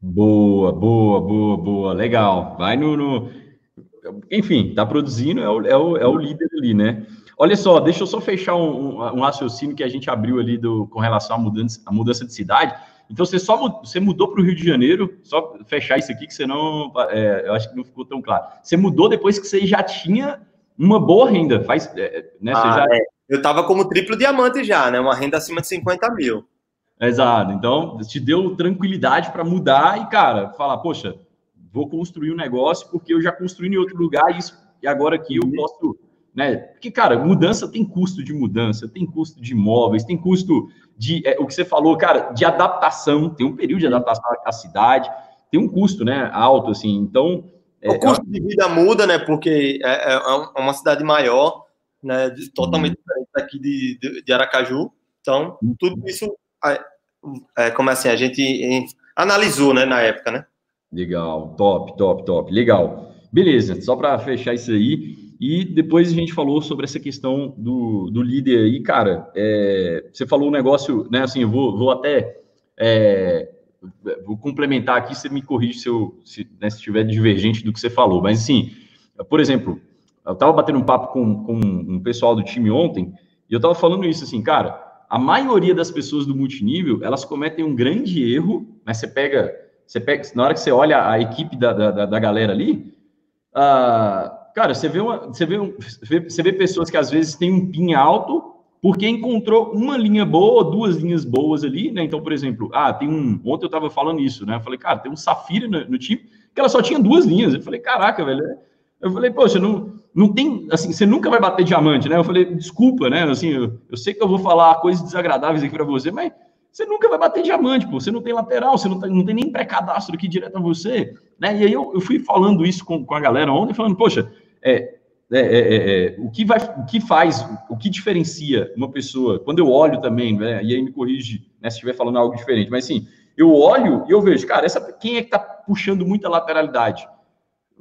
Boa, boa, boa, boa. Legal. Vai no. no... Enfim, tá produzindo, é o, é, o, é o líder ali, né? Olha só, deixa eu só fechar um, um, um raciocínio que a gente abriu ali do, com relação à mudança, à mudança de cidade. Então você só você mudou para o Rio de Janeiro, só fechar isso aqui que você não, é, eu acho que não ficou tão claro. Você mudou depois que você já tinha uma boa renda, faz, é, né? Ah, já... é. Eu estava como triplo diamante já, né? Uma renda acima de 50 mil. Exato. Então te deu tranquilidade para mudar e cara, falar, poxa, vou construir um negócio porque eu já construí em outro lugar e, isso, e agora aqui eu uhum. posso né? Porque, cara, mudança tem custo de mudança, tem custo de imóveis, tem custo de é, o que você falou, cara, de adaptação, tem um período de adaptação à cidade, tem um custo, né, alto, assim. Então. É, o custo de vida muda, né? Porque é, é, é uma cidade maior, né? Totalmente uhum. diferente daqui de, de, de, Aracaju. Então, uhum. tudo isso, é, como assim, a gente analisou, né, na época, né? Legal, top, top, top, legal. Beleza, só para fechar isso aí, e depois a gente falou sobre essa questão do, do líder aí, cara. É, você falou um negócio, né? Assim, eu vou, vou até é, vou complementar aqui, você me corrige se eu se, né, divergente do que você falou. Mas assim, por exemplo, eu estava batendo um papo com, com um pessoal do time ontem e eu estava falando isso assim, cara. A maioria das pessoas do multinível elas cometem um grande erro, né? Você pega, você pega, na hora que você olha a equipe da, da, da galera ali, uh, cara, você vê, uma, você, vê um, você vê pessoas que às vezes têm um PIN alto porque encontrou uma linha boa, duas linhas boas ali, né? Então, por exemplo, ah, tem um. Ontem eu tava falando isso, né? Eu falei, cara, tem um Safira no, no time que ela só tinha duas linhas. Eu falei, caraca, velho. Eu falei, poxa, não, não tem. Assim, você nunca vai bater diamante, né? Eu falei, desculpa, né? Assim, eu, eu sei que eu vou falar coisas desagradáveis aqui para você, mas você nunca vai bater diamante, pô. Você não tem lateral, você não, tá, não tem nem pré-cadastro aqui direto a você, né? E aí eu, eu fui falando isso com, com a galera ontem, falando, poxa, é, é, é, é, é, o, que vai, o que faz, o que diferencia uma pessoa, quando eu olho também, né, e aí me corrige né, se estiver falando algo diferente, mas assim, eu olho e eu vejo, cara, essa, quem é que está puxando muita lateralidade?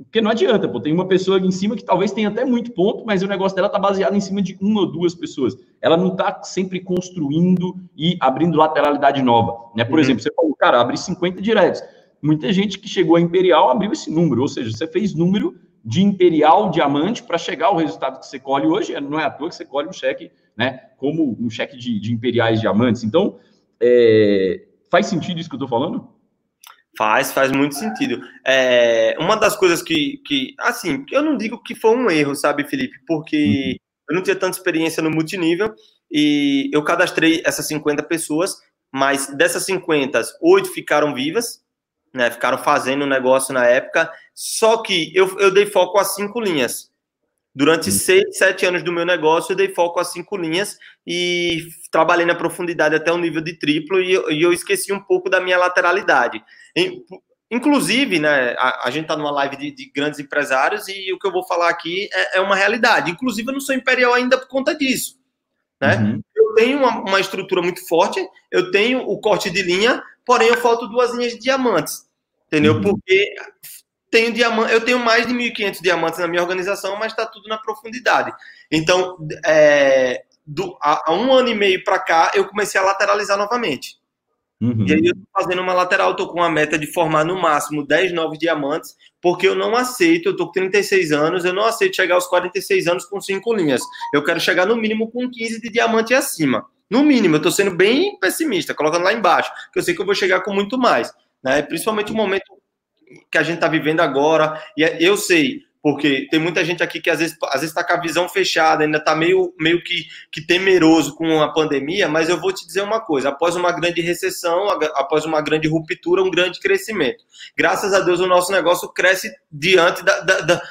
Porque não adianta, pô, tem uma pessoa em cima que talvez tenha até muito ponto, mas o negócio dela está baseado em cima de uma ou duas pessoas. Ela não está sempre construindo e abrindo lateralidade nova. Né? Por uhum. exemplo, você falou, cara, abre 50 diretos. Muita gente que chegou a Imperial abriu esse número, ou seja, você fez número de imperial diamante para chegar ao resultado que você colhe hoje. Não é à toa que você colhe um cheque, né? Como um cheque de, de imperiais diamantes. Então, é, faz sentido isso que eu estou falando? Faz, faz muito sentido. É, uma das coisas que, que, assim, eu não digo que foi um erro, sabe, Felipe? Porque uhum. eu não tinha tanta experiência no multinível e eu cadastrei essas 50 pessoas, mas dessas 50, oito ficaram vivas, né? Ficaram fazendo o negócio na época. Só que eu, eu dei foco a cinco linhas. Durante hum. seis, sete anos do meu negócio, eu dei foco a cinco linhas e trabalhei na profundidade até o nível de triplo e eu, e eu esqueci um pouco da minha lateralidade. Inclusive, né, a, a gente está numa live de, de, grandes empresários e o que eu vou falar aqui é, é, uma realidade. Inclusive, eu não sou imperial ainda por conta disso. Né? Uhum. Eu tenho uma, uma, estrutura muito forte, eu tenho o corte de linha, porém eu falto duas linhas de diamantes, entendeu? Uhum. Porque tenho diamante, eu tenho mais de 1.500 diamantes na minha organização, mas está tudo na profundidade. Então, é, do, há, há, um ano e meio para cá, eu comecei a lateralizar novamente. Uhum. E aí eu tô fazendo uma lateral, tô com a meta de formar no máximo 10 novos diamantes, porque eu não aceito, eu tô com 36 anos, eu não aceito chegar aos 46 anos com cinco linhas. Eu quero chegar no mínimo com 15 de diamante acima. No mínimo, eu tô sendo bem pessimista, colocando lá embaixo, que eu sei que eu vou chegar com muito mais. Né? Principalmente o momento que a gente está vivendo agora. E é, eu sei, porque tem muita gente aqui que às vezes às vezes está com a visão fechada, ainda está meio, meio que, que temeroso com a pandemia, mas eu vou te dizer uma coisa: após uma grande recessão, após uma grande ruptura, um grande crescimento. Graças a Deus, o nosso negócio cresce diante da, da, da,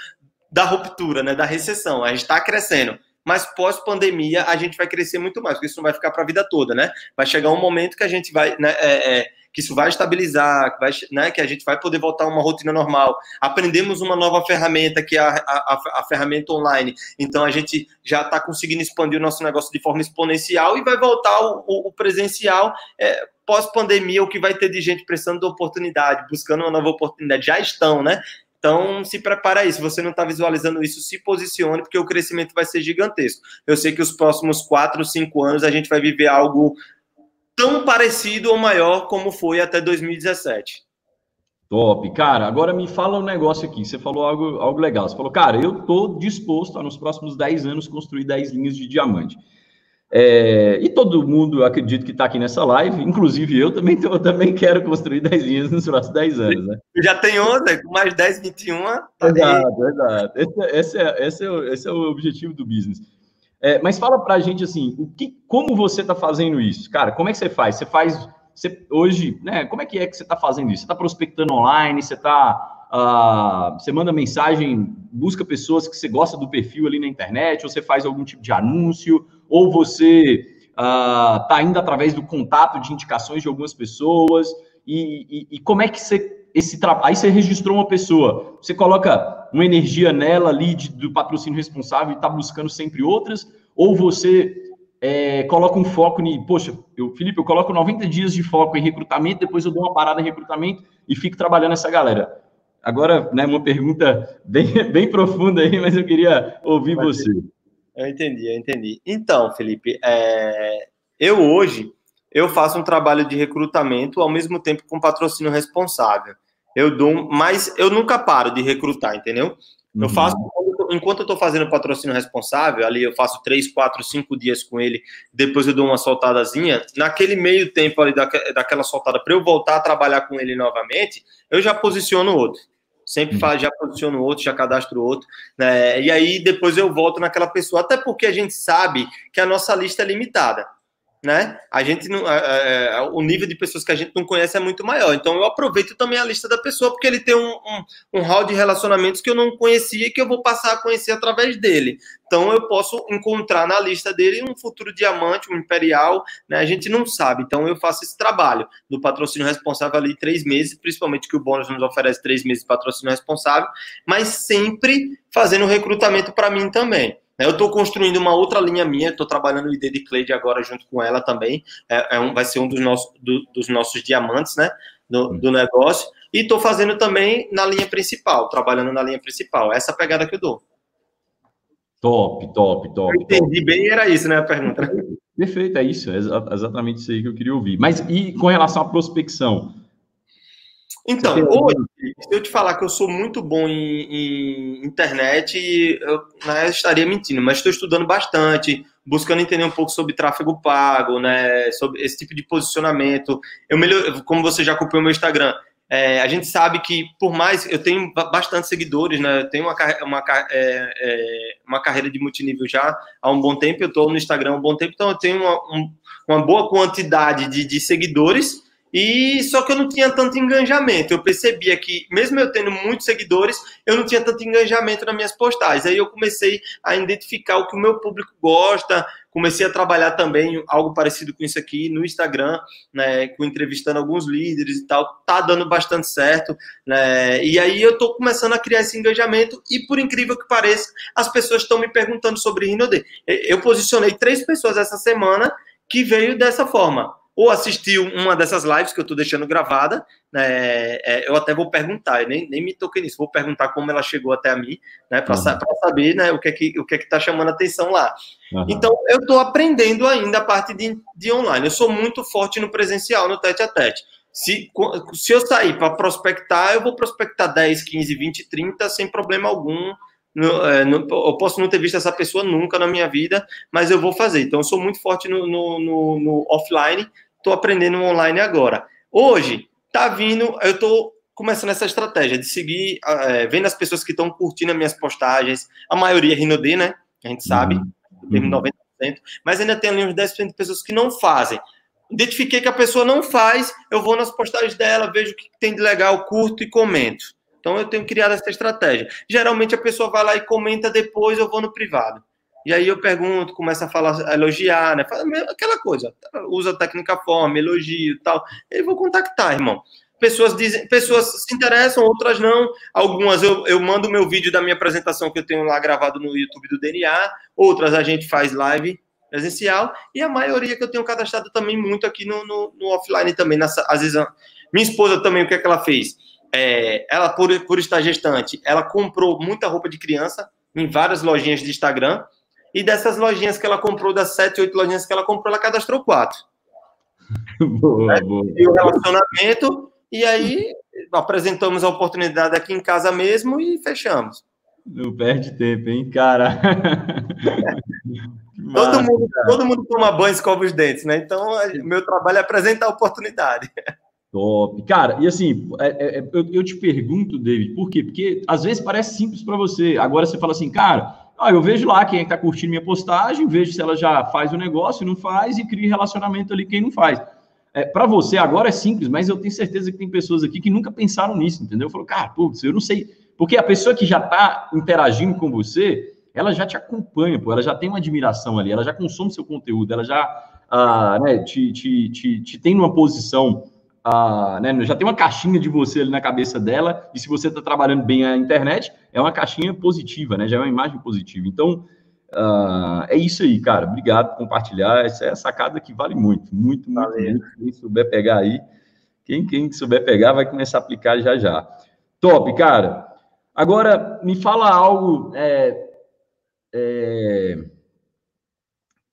da ruptura, né, da recessão. A gente está crescendo. Mas pós-pandemia a gente vai crescer muito mais, porque isso não vai ficar para a vida toda, né? Vai chegar um momento que a gente vai, né, é, é, que isso vai estabilizar, que, vai, né, que a gente vai poder voltar a uma rotina normal. Aprendemos uma nova ferramenta, que é a, a, a ferramenta online. Então, a gente já está conseguindo expandir o nosso negócio de forma exponencial e vai voltar o, o, o presencial é, pós-pandemia, o que vai ter de gente precisando de oportunidade, buscando uma nova oportunidade. Já estão, né? Então, se prepara aí. Se você não está visualizando isso, se posicione, porque o crescimento vai ser gigantesco. Eu sei que os próximos quatro, cinco anos a gente vai viver algo tão parecido ou maior como foi até 2017. Top. Cara, agora me fala um negócio aqui. Você falou algo, algo legal. Você falou, cara, eu tô disposto a, nos próximos 10 anos, construir 10 linhas de diamante. É, e todo mundo, acredito que está aqui nessa live, inclusive eu também, eu também quero construir 10 linhas nos próximos 10 anos. Né? Já tem 11, com mais 10, 21. Tá exato, exato. Esse, esse, é, esse, é, esse é o objetivo do business. É, mas fala para a gente assim, o que, como você está fazendo isso? Cara, como é que você faz? Você faz você, hoje, né? Como é que é que você está fazendo isso? Você está prospectando online? Você está Uh, você manda mensagem, busca pessoas que você gosta do perfil ali na internet, ou você faz algum tipo de anúncio, ou você está uh, indo através do contato de indicações de algumas pessoas, e, e, e como é que você esse trabalho. Aí você registrou uma pessoa, você coloca uma energia nela ali de, do patrocínio responsável e está buscando sempre outras, ou você é, coloca um foco em, poxa, eu, Felipe, eu coloco 90 dias de foco em recrutamento, depois eu dou uma parada em recrutamento e fico trabalhando essa galera. Agora, né, uma pergunta bem, bem profunda aí, mas eu queria ouvir você. Eu entendi, eu entendi. Então, Felipe, é... eu hoje eu faço um trabalho de recrutamento ao mesmo tempo com patrocínio responsável. Eu dou, mas eu nunca paro de recrutar, entendeu? Eu uhum. faço enquanto eu estou fazendo patrocínio responsável, ali eu faço três, quatro, cinco dias com ele, depois eu dou uma soltadazinha. Naquele meio tempo ali daquela soltada para eu voltar a trabalhar com ele novamente, eu já posiciono outro. Sempre hum. falo, já posiciono outro, já cadastro outro, né? E aí depois eu volto naquela pessoa, até porque a gente sabe que a nossa lista é limitada né? A gente não, é, o nível de pessoas que a gente não conhece é muito maior. Então eu aproveito também a lista da pessoa porque ele tem um, um, um hall de relacionamentos que eu não conhecia e que eu vou passar a conhecer através dele. Então eu posso encontrar na lista dele um futuro diamante, um imperial, né? A gente não sabe. Então eu faço esse trabalho do patrocínio responsável ali três meses, principalmente que o bônus nos oferece três meses de patrocínio responsável, mas sempre fazendo recrutamento para mim também. Eu estou construindo uma outra linha minha, estou trabalhando o ID de Cleide agora junto com ela também. É, é um, vai ser um dos nossos, do, dos nossos diamantes, né? Do, do negócio. E estou fazendo também na linha principal, trabalhando na linha principal. Essa é a pegada que eu dou. Top, top, top. Eu entendi top. bem, era isso, né, a pergunta. Perfeito, é isso, é exatamente isso aí que eu queria ouvir. Mas e com relação à prospecção? Então, hoje, se eu te falar que eu sou muito bom em, em internet, eu né, estaria mentindo, mas estou estudando bastante, buscando entender um pouco sobre tráfego pago, né, sobre esse tipo de posicionamento. Eu melhor, como você já acompanhou meu Instagram, é, a gente sabe que, por mais eu tenho bastante seguidores, né? Eu tenho uma, uma, é, é, uma carreira de multinível já há um bom tempo, eu estou no Instagram há um bom tempo, então eu tenho uma, um, uma boa quantidade de, de seguidores e só que eu não tinha tanto engajamento. Eu percebia que, mesmo eu tendo muitos seguidores, eu não tinha tanto engajamento nas minhas postagens. Aí eu comecei a identificar o que o meu público gosta, comecei a trabalhar também algo parecido com isso aqui no Instagram, né, com entrevistando alguns líderes e tal. Tá dando bastante certo, né? E aí eu tô começando a criar esse engajamento e por incrível que pareça, as pessoas estão me perguntando sobre Rinode. Eu posicionei três pessoas essa semana que veio dessa forma ou assistiu uma dessas lives que eu estou deixando gravada, né, é, eu até vou perguntar, eu nem, nem me toquei nisso, vou perguntar como ela chegou até a mim, né, para uhum. saber né, o que é que o que é que está chamando a atenção lá. Uhum. Então, eu estou aprendendo ainda a parte de, de online. Eu sou muito forte no presencial, no tete a tete. Se, se eu sair para prospectar, eu vou prospectar 10, 15, 20, 30 sem problema algum. No, é, no, eu posso não ter visto essa pessoa nunca na minha vida, mas eu vou fazer. Então, eu sou muito forte no, no offline, estou aprendendo online agora. Hoje, tá vindo, eu estou começando essa estratégia de seguir, é, vendo as pessoas que estão curtindo as minhas postagens, a maioria é Rinode, né? A gente sabe, uhum. 90%, mas ainda tem ali uns 10% de pessoas que não fazem. Identifiquei que a pessoa não faz, eu vou nas postagens dela, vejo o que tem de legal, curto e comento. Então eu tenho criado essa estratégia. Geralmente a pessoa vai lá e comenta depois, eu vou no privado. E aí eu pergunto, começa a falar, a elogiar, né? Fala aquela coisa, usa a técnica forma, elogio e tal. Eu vou contactar, irmão. Pessoas dizem, pessoas se interessam, outras não. Algumas eu, eu mando meu vídeo da minha apresentação que eu tenho lá gravado no YouTube do DNA, outras a gente faz live presencial, e a maioria que eu tenho cadastrado também muito aqui no, no, no offline também. Nessa, às vezes, minha esposa também, o que é que ela fez? é, ela, por, por estar gestante, ela comprou muita roupa de criança em várias lojinhas de Instagram. E dessas lojinhas que ela comprou, das sete, oito lojinhas que ela comprou, ela cadastrou quatro. Boa, né? boa. E o relacionamento, e aí apresentamos a oportunidade aqui em casa mesmo e fechamos. Não perde tempo, hein, cara? todo, mundo, todo mundo toma banho e escova os dentes, né? Então, o meu trabalho é apresentar a oportunidade. Top. Cara, e assim, é, é, é, eu, eu, te pergunto, David, por quê? Porque às vezes parece simples para você. Agora você fala assim, cara, ah, eu vejo lá quem é está curtindo minha postagem, vejo se ela já faz o negócio, não faz, e cria relacionamento ali quem não faz. É, para você agora é simples, mas eu tenho certeza que tem pessoas aqui que nunca pensaram nisso, entendeu? Falou, cara, putz, eu não sei. Porque a pessoa que já está interagindo com você, ela já te acompanha, pô, ela já tem uma admiração ali, ela já consome seu conteúdo, ela já ah, né, te, te, te, te tem numa posição a, né, já tem uma caixinha de você ali na cabeça dela, e se você está trabalhando bem a internet, é uma caixinha positiva, né? Já é uma imagem positiva. Então, uh, é isso aí, cara. Obrigado por compartilhar. Essa é a sacada que vale muito, muito, muito, muito. Quem souber pegar aí, quem, quem souber pegar vai começar a aplicar já já. Top, cara. Agora, me fala algo é, é,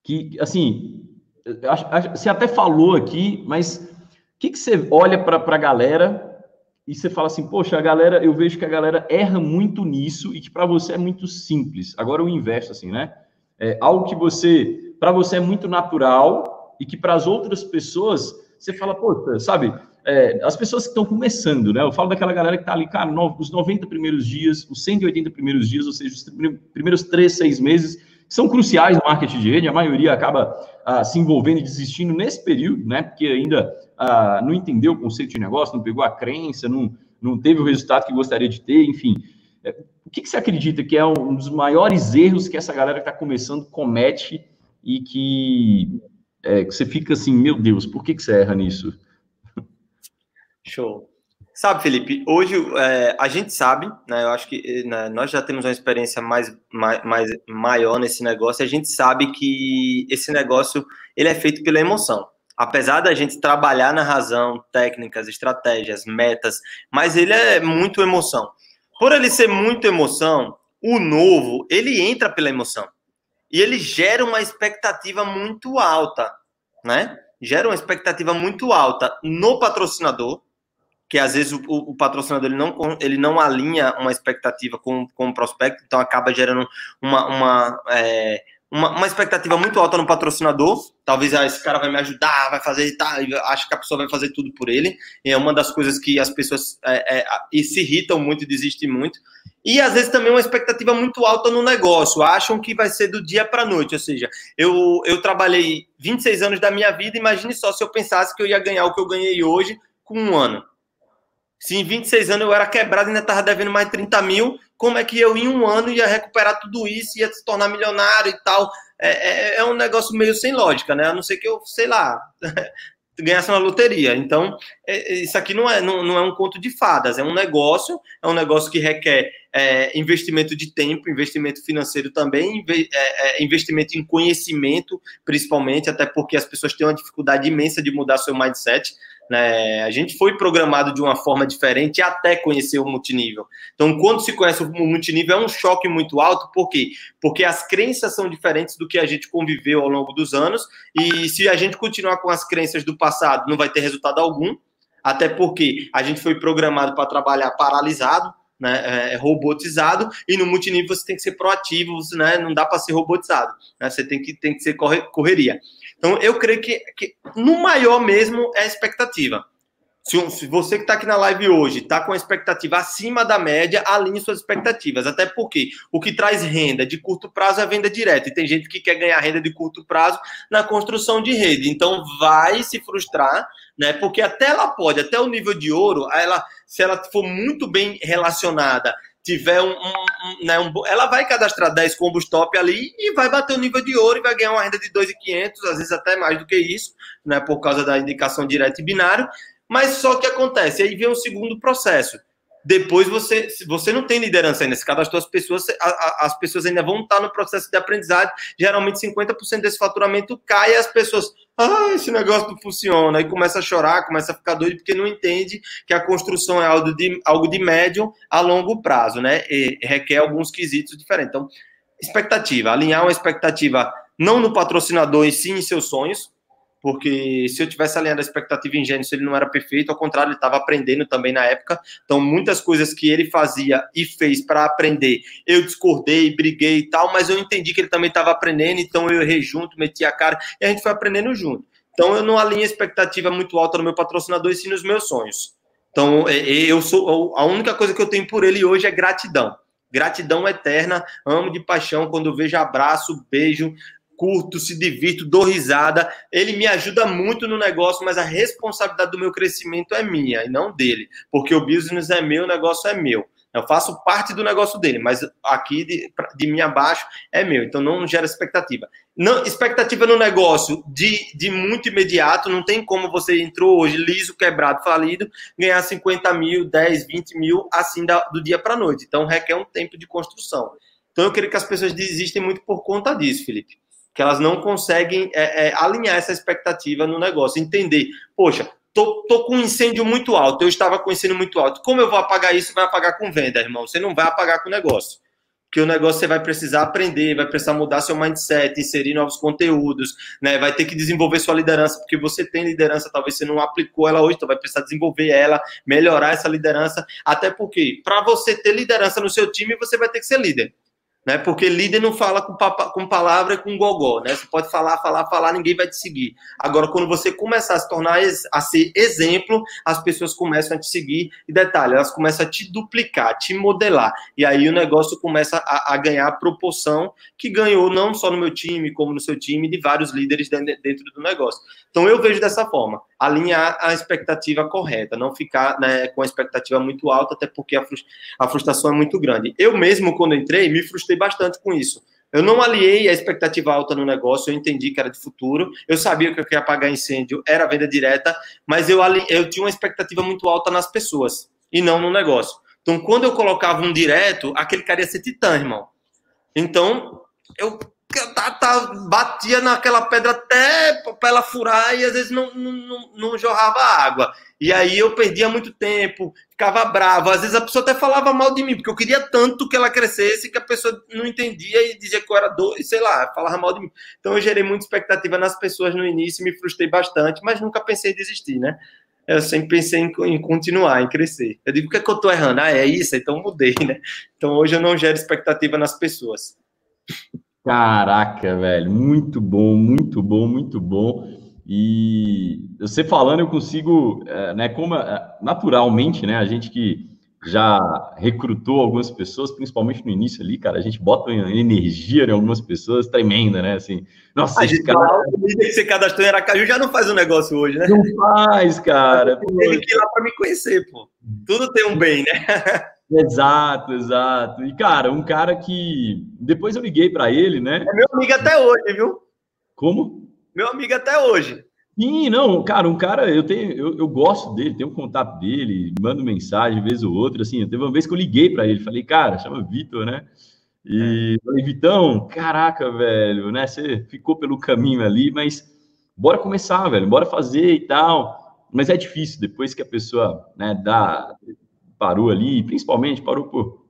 que, assim, você até falou aqui, mas que, que você olha para a galera e você fala assim, poxa, a galera, eu vejo que a galera erra muito nisso e que para você é muito simples. Agora eu inverso assim, né? É algo que você, para você é muito natural e que para as outras pessoas você fala, pô, sabe? É, as pessoas que estão começando, né? Eu falo daquela galera que está ali, cara, no, os 90 primeiros dias, os 180 primeiros dias, ou seja, os primeiros três, seis meses, são cruciais no marketing de rede, a maioria acaba ah, se envolvendo e desistindo nesse período, né? Porque ainda não entendeu o conceito de negócio, não pegou a crença, não, não teve o resultado que gostaria de ter, enfim. É, o que, que você acredita que é um dos maiores erros que essa galera que está começando comete e que, é, que você fica assim, meu Deus, por que, que você erra nisso? Show. Sabe, Felipe, hoje é, a gente sabe, né, eu acho que né, nós já temos uma experiência mais, mais, mais maior nesse negócio, a gente sabe que esse negócio ele é feito pela emoção. Apesar da gente trabalhar na razão, técnicas, estratégias, metas, mas ele é muito emoção. Por ele ser muito emoção, o novo, ele entra pela emoção. E ele gera uma expectativa muito alta, né? Gera uma expectativa muito alta no patrocinador, que às vezes o, o, patrocinador ele não, ele não alinha uma expectativa com, com o prospecto, então acaba gerando uma, uma, é, uma, uma, expectativa muito alta no patrocinador. Talvez ah, esse cara vai me ajudar, vai fazer, tá, acho que a pessoa vai fazer tudo por ele. E é uma das coisas que as pessoas é, é, e se irritam muito e desistem muito. E às vezes também uma expectativa muito alta no negócio, acham que vai ser do dia para noite. Ou seja, eu, eu trabalhei 26 anos da minha vida, imagine só se eu pensasse que eu ia ganhar o que eu ganhei hoje com um ano. Se em 26 anos eu era quebrado e ainda estava devendo mais 30 mil, como é que eu em um ano ia recuperar tudo isso, ia se tornar milionário e tal? É, é, é um negócio meio sem lógica, né? A não ser que eu, sei lá, ganhasse na loteria. Então, é, é, isso aqui não é, não, não, é um conto de fadas, é um negócio, é um negócio que requer é, investimento de tempo, investimento financeiro também, é, é, investimento em conhecimento, principalmente, até porque as pessoas têm uma dificuldade imensa de mudar seu mindset. Né? A gente foi programado de uma forma diferente até conhecer o multinível. Então, quando se conhece o multinível, é um choque muito alto, por quê? Porque as crenças são diferentes do que a gente conviveu ao longo dos anos, e se a gente continuar com as crenças do passado, não vai ter resultado algum, até porque a gente foi programado para trabalhar paralisado, né, é, robotizado, e no multinível você tem que ser proativo, né, não dá para ser robotizado, né, você tem que, tem que ser correria. Então, eu creio que, que no maior mesmo é a expectativa. Se, se você que está aqui na live hoje está com a expectativa acima da média, alinhe suas expectativas. Até porque o que traz renda de curto prazo é venda direta. E tem gente que quer ganhar renda de curto prazo na construção de rede. Então, vai se frustrar, né? Porque até ela pode, até o nível de ouro, ela, se ela for muito bem relacionada tiver um, um, um, né, um, ela vai cadastrar 10 combos top ali e vai bater o nível de ouro e vai ganhar uma renda de 2.500, às vezes até mais do que isso, né, por causa da indicação direta e binário. Mas só que acontece, aí vem um segundo processo. Depois você, você não tem liderança ainda, se cadastrou as pessoas, as pessoas ainda vão estar no processo de aprendizagem, geralmente 50% desse faturamento cai e as pessoas, ah, esse negócio não funciona, aí começa a chorar, começa a ficar doido, porque não entende que a construção é algo de, algo de médio a longo prazo, né, e requer alguns quesitos diferentes. Então, expectativa, alinhar uma expectativa não no patrocinador e sim em seus sonhos, porque se eu tivesse alinhado a expectativa em Gênesis, ele não era perfeito, ao contrário, ele estava aprendendo também na época. Então, muitas coisas que ele fazia e fez para aprender, eu discordei, briguei e tal, mas eu entendi que ele também estava aprendendo, então eu errei junto, meti a cara e a gente foi aprendendo junto. Então, eu não alinho a expectativa muito alta no meu patrocinador e sim nos meus sonhos. Então, é, é, eu sou a única coisa que eu tenho por ele hoje é gratidão. Gratidão eterna, amo de paixão quando eu vejo abraço, beijo, curto, se divirto, dou risada. Ele me ajuda muito no negócio, mas a responsabilidade do meu crescimento é minha e não dele, porque o business é meu, o negócio é meu. Eu faço parte do negócio dele, mas aqui de, de mim abaixo é meu, então não gera expectativa. Não, expectativa no negócio de, de muito imediato, não tem como você entrou hoje liso, quebrado, falido, ganhar 50 mil, 10, 20 mil assim da, do dia para noite. Então requer um tempo de construção. Então eu creio que as pessoas desistem muito por conta disso, Felipe que elas não conseguem é, é, alinhar essa expectativa no negócio, entender, poxa, tô, tô com um incêndio muito alto, eu estava com um incêndio muito alto, como eu vou apagar isso? Vai apagar com venda, irmão, você não vai apagar com negócio, porque o negócio você vai precisar aprender, vai precisar mudar seu mindset, inserir novos conteúdos, né? vai ter que desenvolver sua liderança, porque você tem liderança, talvez você não aplicou ela hoje, então vai precisar desenvolver ela, melhorar essa liderança, até porque para você ter liderança no seu time, você vai ter que ser líder né? Porque líder não fala com, com palavra e com gogó, né? Você pode falar, falar, falar, ninguém vai te seguir. Agora, quando você começar a se tornar a ser exemplo, as pessoas começam a te seguir e detalhe, elas começam a te duplicar, te modelar. E aí o negócio começa a, a ganhar a proporção que ganhou não só no meu time, como no seu time, de vários líderes dentro do negócio. Então eu vejo dessa forma, alinhar a expectativa correta, não ficar né, com a expectativa muito alta, até porque a frustração é muito grande. Eu mesmo, quando entrei, me frustrei bastante com isso. Eu não aliei a expectativa alta no negócio, eu entendi que era de futuro, eu sabia que eu queria apagar incêndio, era venda direta, mas eu, eu tinha uma expectativa muito alta nas pessoas e não no negócio. Então, quando eu colocava um direto, aquele cara ia ser titã, irmão. Então, eu tá, tá, batia naquela pedra até para ela furar e às vezes não, não, não, jorrava água. E aí eu perdia muito tempo, ficava bravo. Às vezes a pessoa até falava mal de mim, porque eu queria tanto que ela crescesse que a pessoa não entendia e dizia que eu era doido, sei lá, falava mal de mim. Então eu gerei muita expectativa nas pessoas no início, me frustrei bastante, mas nunca pensei em desistir, né? Eu sempre pensei em, em continuar, em crescer. Eu digo, o que é que eu tô errando? Ah, é isso? Então mudei, né? Então hoje eu não gero expectativa nas pessoas. Caraca, velho, muito bom, muito bom, muito bom. E você falando, eu consigo, é, né, como é, naturalmente, né, a gente que já recrutou algumas pessoas, principalmente no início ali, cara, a gente bota energia em algumas pessoas tremenda, né? Assim, nossa, a gente cara... que você cadastrou em Aracaju já não faz um negócio hoje, né? Não faz, cara. Tem que ir lá para me conhecer, pô. Tudo tem um bem, né? Exato, exato. E, cara, um cara que. Depois eu liguei para ele, né? É meu amigo até hoje, viu? Como? Meu amigo até hoje. Sim, não, cara, um cara, eu tenho, eu, eu gosto dele, tenho um contato dele, mando mensagem vez ou outra, assim, teve uma vez que eu liguei para ele, falei, cara, chama Vitor, né? E é. falei, Vitão, caraca, velho, né? Você ficou pelo caminho ali, mas bora começar, velho, bora fazer e tal. Mas é difícil, depois que a pessoa né, dá, parou ali, principalmente parou por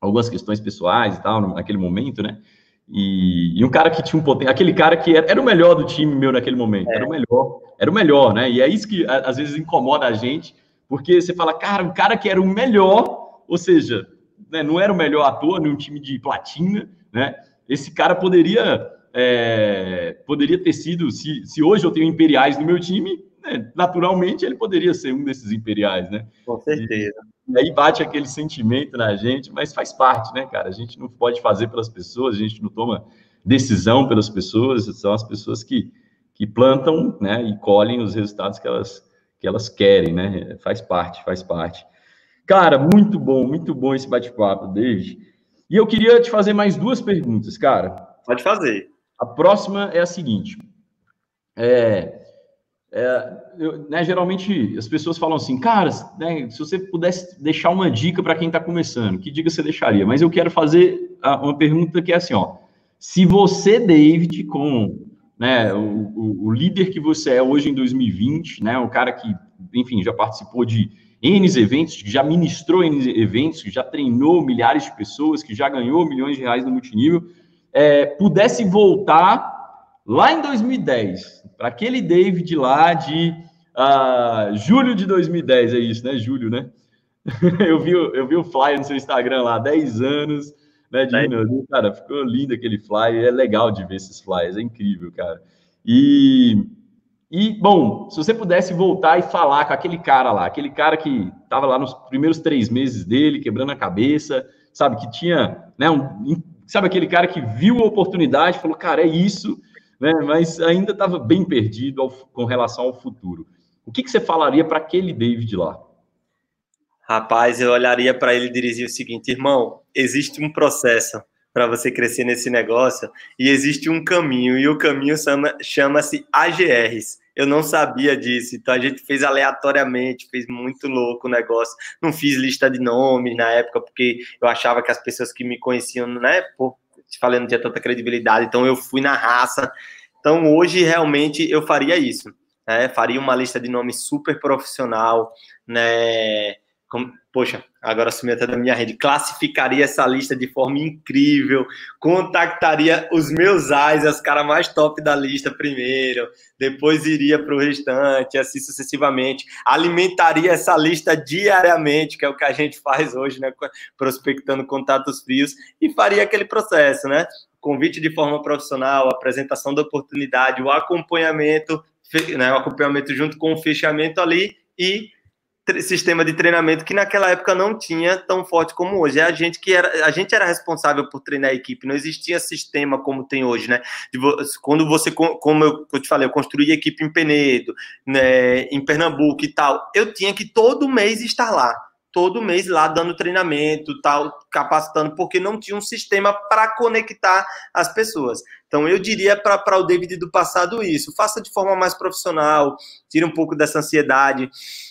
algumas questões pessoais e tal, naquele momento, né? E, e um cara que tinha um potencial, aquele cara que era, era, o melhor do time meu naquele momento, é. era o melhor, era o melhor, né? E é isso que às vezes incomoda a gente, porque você fala, cara, um cara que era o melhor, ou seja, né, não era o melhor ator num time de platina, né? Esse cara poderia é, poderia ter sido, se, se hoje eu tenho imperiais no meu time, né, naturalmente ele poderia ser um desses imperiais, né? Com certeza. E, e aí bate aquele sentimento na gente, mas faz parte, né, cara? A gente não pode fazer pelas pessoas, a gente não toma decisão pelas pessoas, são as pessoas que, que plantam, né, e colhem os resultados que elas, que elas querem, né? Faz parte, faz parte. Cara, muito bom, muito bom esse bate-papo, David. E eu queria te fazer mais duas perguntas, cara. Pode fazer. A próxima é a seguinte: é, é, eu, né, geralmente as pessoas falam assim, cara, né, se você pudesse deixar uma dica para quem está começando, que dica você deixaria? Mas eu quero fazer uma pergunta que é assim, ó, se você, David, com né, o, o, o, líder que você é hoje em 2020, né, o cara que, enfim, já participou de N eventos, já ministrou N eventos, já treinou milhares de pessoas, que já ganhou milhões de reais no multinível, é, pudesse voltar lá em 2010, para aquele David lá de uh, julho de 2010, é isso, né? Julho, né? eu, vi, eu vi o flyer no seu Instagram lá, 10 anos, né, de cara, ficou lindo aquele flyer, é legal de ver esses flyers, é incrível, cara. E, e, bom, se você pudesse voltar e falar com aquele cara lá, aquele cara que estava lá nos primeiros três meses dele, quebrando a cabeça, sabe, que tinha, né, um, sabe aquele cara que viu a oportunidade, falou, cara, é isso, né? mas ainda estava bem perdido ao, com relação ao futuro. O que, que você falaria para aquele David lá? Rapaz, eu olharia para ele e diria o seguinte, irmão, existe um processo para você crescer nesse negócio e existe um caminho, e o caminho chama-se chama AGRs. Eu não sabia disso, então a gente fez aleatoriamente, fez muito louco o negócio. Não fiz lista de nomes na época, porque eu achava que as pessoas que me conheciam, né, pô, te falei, não tinha tanta credibilidade, então eu fui na raça. Então hoje realmente eu faria isso, né? Faria uma lista de nomes super profissional, né? Poxa, agora assumi até da minha rede, classificaria essa lista de forma incrível, contactaria os meus eyes, as caras mais top da lista primeiro, depois iria para o restante, assim sucessivamente. Alimentaria essa lista diariamente, que é o que a gente faz hoje, né? Prospectando contatos frios, e faria aquele processo, né? Convite de forma profissional, apresentação da oportunidade, o acompanhamento, né? o acompanhamento junto com o fechamento ali e sistema de treinamento que naquela época não tinha tão forte como hoje. É a gente que era, a gente era responsável por treinar a equipe, não existia sistema como tem hoje, né? quando você, como eu, eu te falei, eu construí a equipe em Penedo, né, em Pernambuco e tal, eu tinha que todo mês estar lá todo mês lá dando treinamento, tal, capacitando, porque não tinha um sistema para conectar as pessoas. Então eu diria para o David do passado isso: faça de forma mais profissional, tire um pouco dessa ansiedade,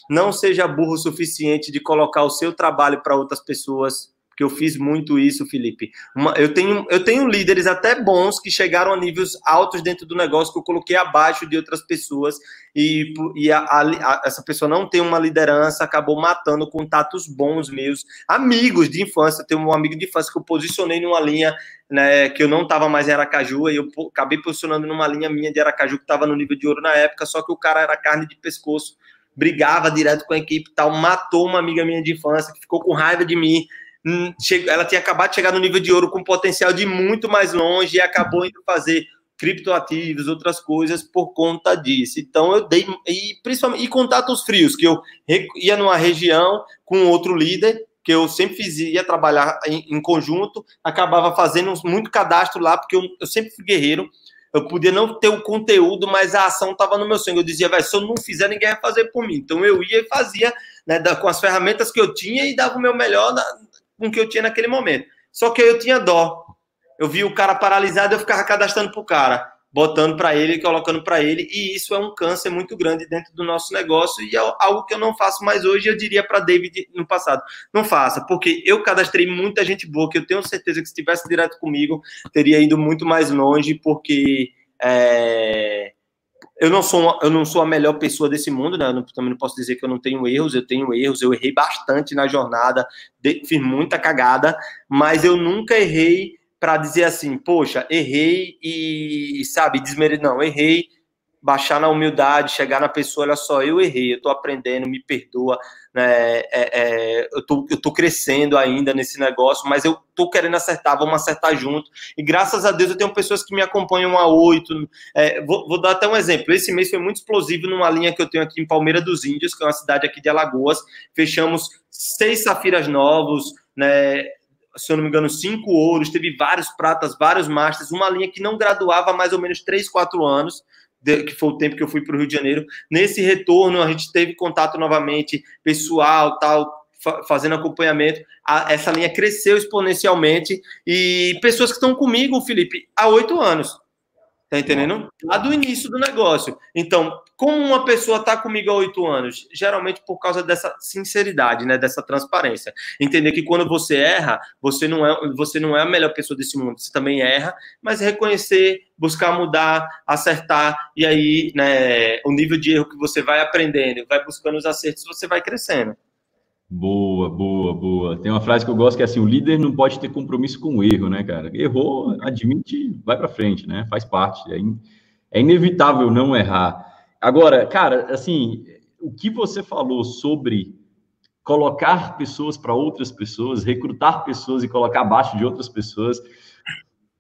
não seja burro o suficiente de colocar o seu trabalho para outras pessoas porque eu fiz muito isso, Felipe. Uma, eu, tenho, eu tenho líderes até bons que chegaram a níveis altos dentro do negócio que eu coloquei abaixo de outras pessoas e, e a, a, essa pessoa não tem uma liderança, acabou matando contatos bons meus, amigos de infância. Tem um amigo de infância que eu posicionei numa linha né, que eu não estava mais em Aracaju e eu acabei posicionando numa linha minha de Aracaju que estava no nível de ouro na época, só que o cara era carne de pescoço, brigava direto com a equipe tal, matou uma amiga minha de infância que ficou com raiva de mim ela tinha acabado de chegar no nível de ouro com potencial de muito mais longe e acabou indo fazer criptoativos, outras coisas por conta disso. Então eu dei e principalmente e contatos frios que eu ia numa região com outro líder que eu sempre fiz, ia trabalhar em, em conjunto, acabava fazendo muito cadastro lá porque eu, eu sempre fui guerreiro. Eu podia não ter o conteúdo, mas a ação estava no meu sangue. Eu dizia, vai, se eu não fizer, ninguém vai fazer por mim. Então eu ia e fazia né, com as ferramentas que eu tinha e dava o meu melhor na, com o que eu tinha naquele momento. Só que eu tinha dó. Eu vi o cara paralisado, eu ficava cadastrando pro cara, botando para ele, colocando para ele, e isso é um câncer muito grande dentro do nosso negócio e é algo que eu não faço mais hoje. Eu diria para David no passado, não faça, porque eu cadastrei muita gente boa que eu tenho certeza que se tivesse direto comigo teria ido muito mais longe, porque é, eu não sou uma, eu não sou a melhor pessoa desse mundo, né? Eu não, também não posso dizer que eu não tenho erros, eu tenho erros, eu errei bastante na jornada, de, fiz muita cagada, mas eu nunca errei para dizer assim, poxa, errei e, sabe, desmerecer, não, errei baixar na humildade, chegar na pessoa, olha só, eu errei, eu estou aprendendo, me perdoa, né? É, é, eu, tô, tô crescendo ainda nesse negócio, mas eu tô querendo acertar, vamos acertar junto. E graças a Deus eu tenho pessoas que me acompanham há oito. É, vou, vou, dar até um exemplo. Esse mês foi muito explosivo numa linha que eu tenho aqui em Palmeira dos Índios, que é uma cidade aqui de Alagoas. Fechamos seis safiras novos, né? se eu não me engano, cinco ouros, teve vários pratas, vários masters, uma linha que não graduava há mais ou menos três, quatro anos que foi o tempo que eu fui para o Rio de Janeiro. Nesse retorno, a gente teve contato novamente, pessoal, tal, fazendo acompanhamento. A, essa linha cresceu exponencialmente e pessoas que estão comigo, Felipe, há oito anos. Tá entendendo? Lá do início do negócio. Então, como uma pessoa está comigo há oito anos? Geralmente por causa dessa sinceridade, né? Dessa transparência. Entender que quando você erra, você não é, você não é a melhor pessoa desse mundo. Você também erra, mas reconhecer, buscar mudar, acertar, e aí, né, o nível de erro que você vai aprendendo, vai buscando os acertos, você vai crescendo. Boa, boa, boa. Tem uma frase que eu gosto que é assim: o líder não pode ter compromisso com o erro, né, cara? Errou, admite, vai para frente, né? Faz parte. É, in, é inevitável não errar. Agora, cara, assim, o que você falou sobre colocar pessoas para outras pessoas, recrutar pessoas e colocar abaixo de outras pessoas.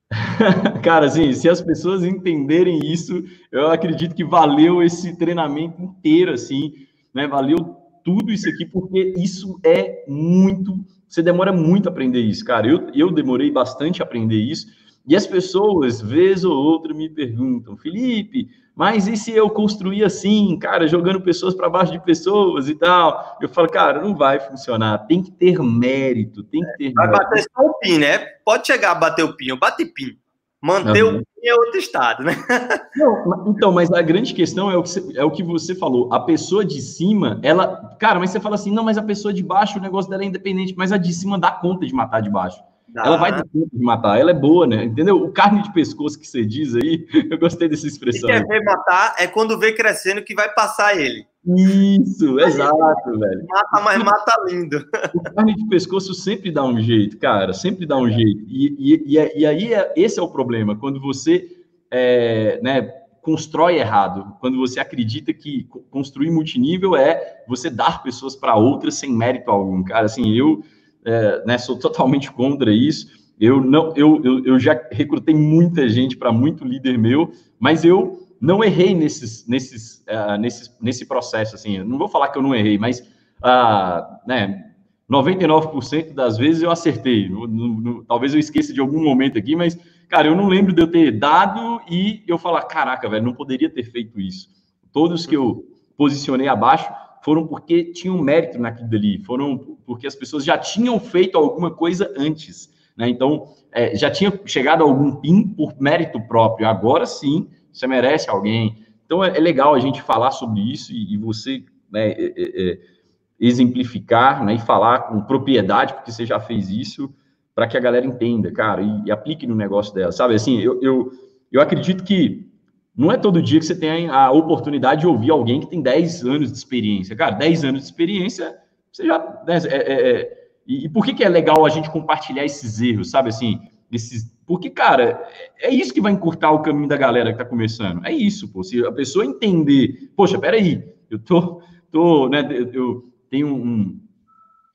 Cara, assim, se as pessoas entenderem isso, eu acredito que valeu esse treinamento inteiro, assim, né? Valeu tudo isso aqui, porque isso é muito. Você demora muito a aprender isso, cara. Eu, eu demorei bastante a aprender isso. E as pessoas, vez ou outra, me perguntam, Felipe, mas e se eu construir assim, cara, jogando pessoas para baixo de pessoas e tal? Eu falo, cara, não vai funcionar. Tem que ter mérito, tem que ter. Vai bater só o PIN, né? Pode chegar a bater o PIN, eu bate PIN. Manter uhum. o é outro estado, né? Não, então, mas a grande questão é o, que você, é o que você falou. A pessoa de cima, ela. Cara, mas você fala assim, não, mas a pessoa de baixo, o negócio dela é independente, mas a de cima dá conta de matar de baixo. Dá. Ela vai dar conta de matar, ela é boa, né? Entendeu? O carne de pescoço que você diz aí, eu gostei dessa expressão. quer ver matar é quando vê crescendo que vai passar ele. Isso, exato, velho. Mata, mas mata lindo. O carne de pescoço sempre dá um jeito, cara, sempre dá um jeito. E, e, e, e aí, é, esse é o problema, quando você é, né, constrói errado, quando você acredita que construir multinível é você dar pessoas para outras sem mérito algum. Cara, assim, eu é, né, sou totalmente contra isso. Eu não, eu, eu, eu já recrutei muita gente para muito líder meu, mas eu não errei nesses, nesses, uh, nesses, nesse processo, assim, não vou falar que eu não errei, mas, uh, né, 99% das vezes eu acertei, no, no, no, talvez eu esqueça de algum momento aqui, mas, cara, eu não lembro de eu ter dado e eu falar, caraca, velho, não poderia ter feito isso. Todos que eu posicionei abaixo foram porque tinham mérito naquilo dali, foram porque as pessoas já tinham feito alguma coisa antes, né, então, é, já tinha chegado a algum PIN por mérito próprio, agora sim, você merece alguém. Então é, é legal a gente falar sobre isso e, e você né, é, é, é, exemplificar né, e falar com propriedade, porque você já fez isso, para que a galera entenda, cara, e, e, aplique no negócio dela. Sabe assim, eu, eu, eu acredito que não é todo dia que você tem a oportunidade de ouvir alguém que tem 10 anos de experiência. Cara, 10 anos de experiência, você já. Né, é, é, e, e por que, que é legal a gente compartilhar esses erros, sabe assim? Esses, porque, cara, é isso que vai encurtar o caminho da galera que está começando. É isso, pô. Se a pessoa entender, poxa, peraí, eu tô, tô, né, eu tenho um.